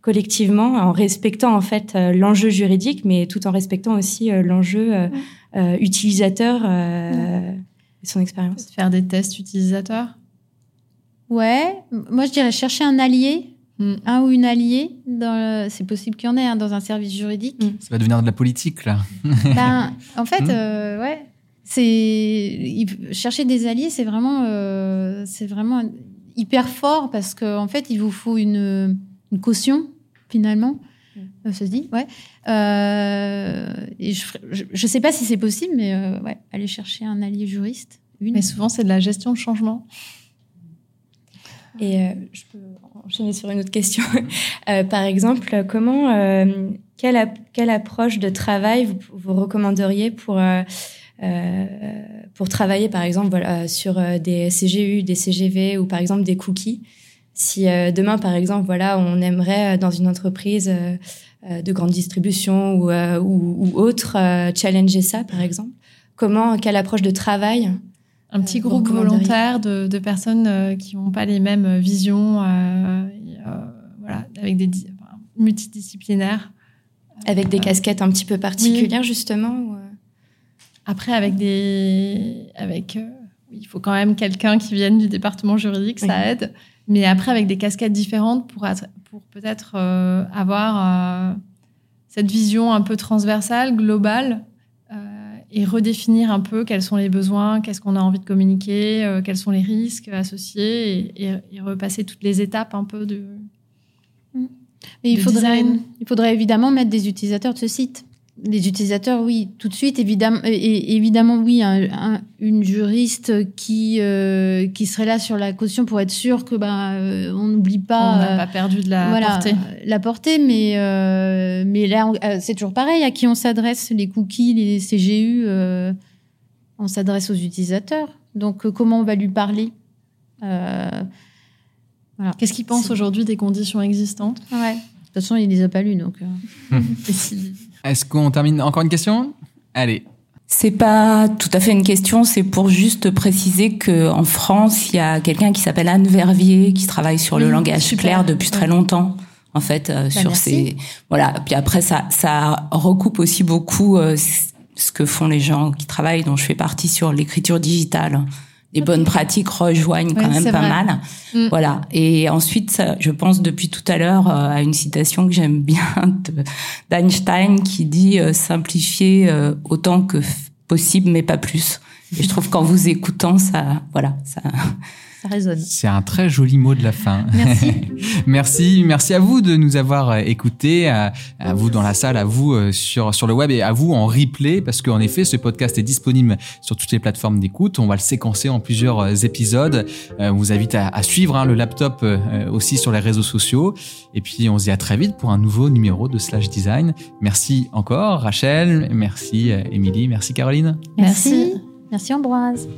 collectivement en respectant en fait l'enjeu juridique, mais tout en respectant aussi l'enjeu utilisateur et son expérience. Faire des tests utilisateurs? Ouais, moi je dirais chercher un allié. Un ou une alliée. C'est possible qu'il y en ait hein, dans un service juridique. Ça va devenir de la politique, là. ben, en fait, mm. euh, ouais. C'est chercher des alliés, c'est vraiment, euh, c'est vraiment hyper fort parce qu'en en fait, il vous faut une, une caution finalement. Mm. Euh, ça se dit, ouais. et je, ne sais pas si c'est possible, mais ouais, aller chercher un allié juriste. Mais souvent, c'est de la gestion de changement. Et je peux enchaîner sur une autre question. Euh, par exemple, comment, euh, quelle, quelle, approche de travail vous, vous recommanderiez pour, euh, pour travailler, par exemple, voilà, sur des CGU, des CGV ou par exemple des cookies? Si demain, par exemple, voilà, on aimerait dans une entreprise de grande distribution ou, ou, ou autre challenger ça, par exemple, comment, quelle approche de travail un petit groupe volontaire de, de personnes euh, qui n'ont pas les mêmes visions, euh, euh, voilà, avec des multidisciplinaires. Avec des casquettes un petit peu particulières, justement Après, avec des. Avec, il faut quand même quelqu'un qui vienne du département juridique, ça aide. Mais après, avec des casquettes différentes pour, pour peut-être avoir cette vision un peu transversale, globale, et redéfinir un peu quels sont les besoins, qu'est-ce qu'on a envie de communiquer, euh, quels sont les risques associés et, repasser toutes les étapes un peu de. Mm. il, faudrait, il faudrait évidemment mettre des utilisateurs de ce site les utilisateurs, oui, tout de suite, évidemment, et, évidemment, oui, une juriste qui euh, qui serait là sur la caution pour être sûr que bah on n'oublie pas. On n'a pas perdu de la portée. La portée, mais mais là, c'est toujours pareil. À qui on s'adresse Les cookies, les CGU, on s'adresse aux utilisateurs. Donc, comment on va lui parler Qu'est-ce qu'il pense aujourd'hui des conditions existantes? Ouais. De toute façon, il les a pas lues, donc. Est-ce qu'on termine encore une question? Allez. C'est pas tout à fait une question, c'est pour juste préciser que en France, il y a quelqu'un qui s'appelle Anne Vervier qui travaille sur le langage clair depuis très longtemps. En fait, euh, bah, sur ces voilà. Puis après, ça, ça recoupe aussi beaucoup euh, ce que font les gens qui travaillent, dont je fais partie sur l'écriture digitale les bonnes pratiques rejoignent quand même pas mal. Mm. Voilà. Et ensuite, je pense depuis tout à l'heure euh, à une citation que j'aime bien d'Einstein qui dit euh, simplifier euh, autant que possible, mais pas plus. Et je trouve qu'en vous écoutant, ça, voilà, ça, c'est un très joli mot de la fin. Merci. merci, merci à vous de nous avoir euh, écoutés, à, vous dans la salle, à vous euh, sur sur le web et à vous en replay parce qu'en effet, ce podcast est disponible sur toutes les plateformes d'écoute. On va le séquencer en plusieurs euh, épisodes. On vous invite à, suivre hein, le laptop aussi sur les réseaux sociaux. Et puis, on se dit à très vite pour un nouveau numéro de Slash Design. Merci encore, Rachel. Merci, Émilie. Merci, Caroline. Merci. Merci, Ambroise.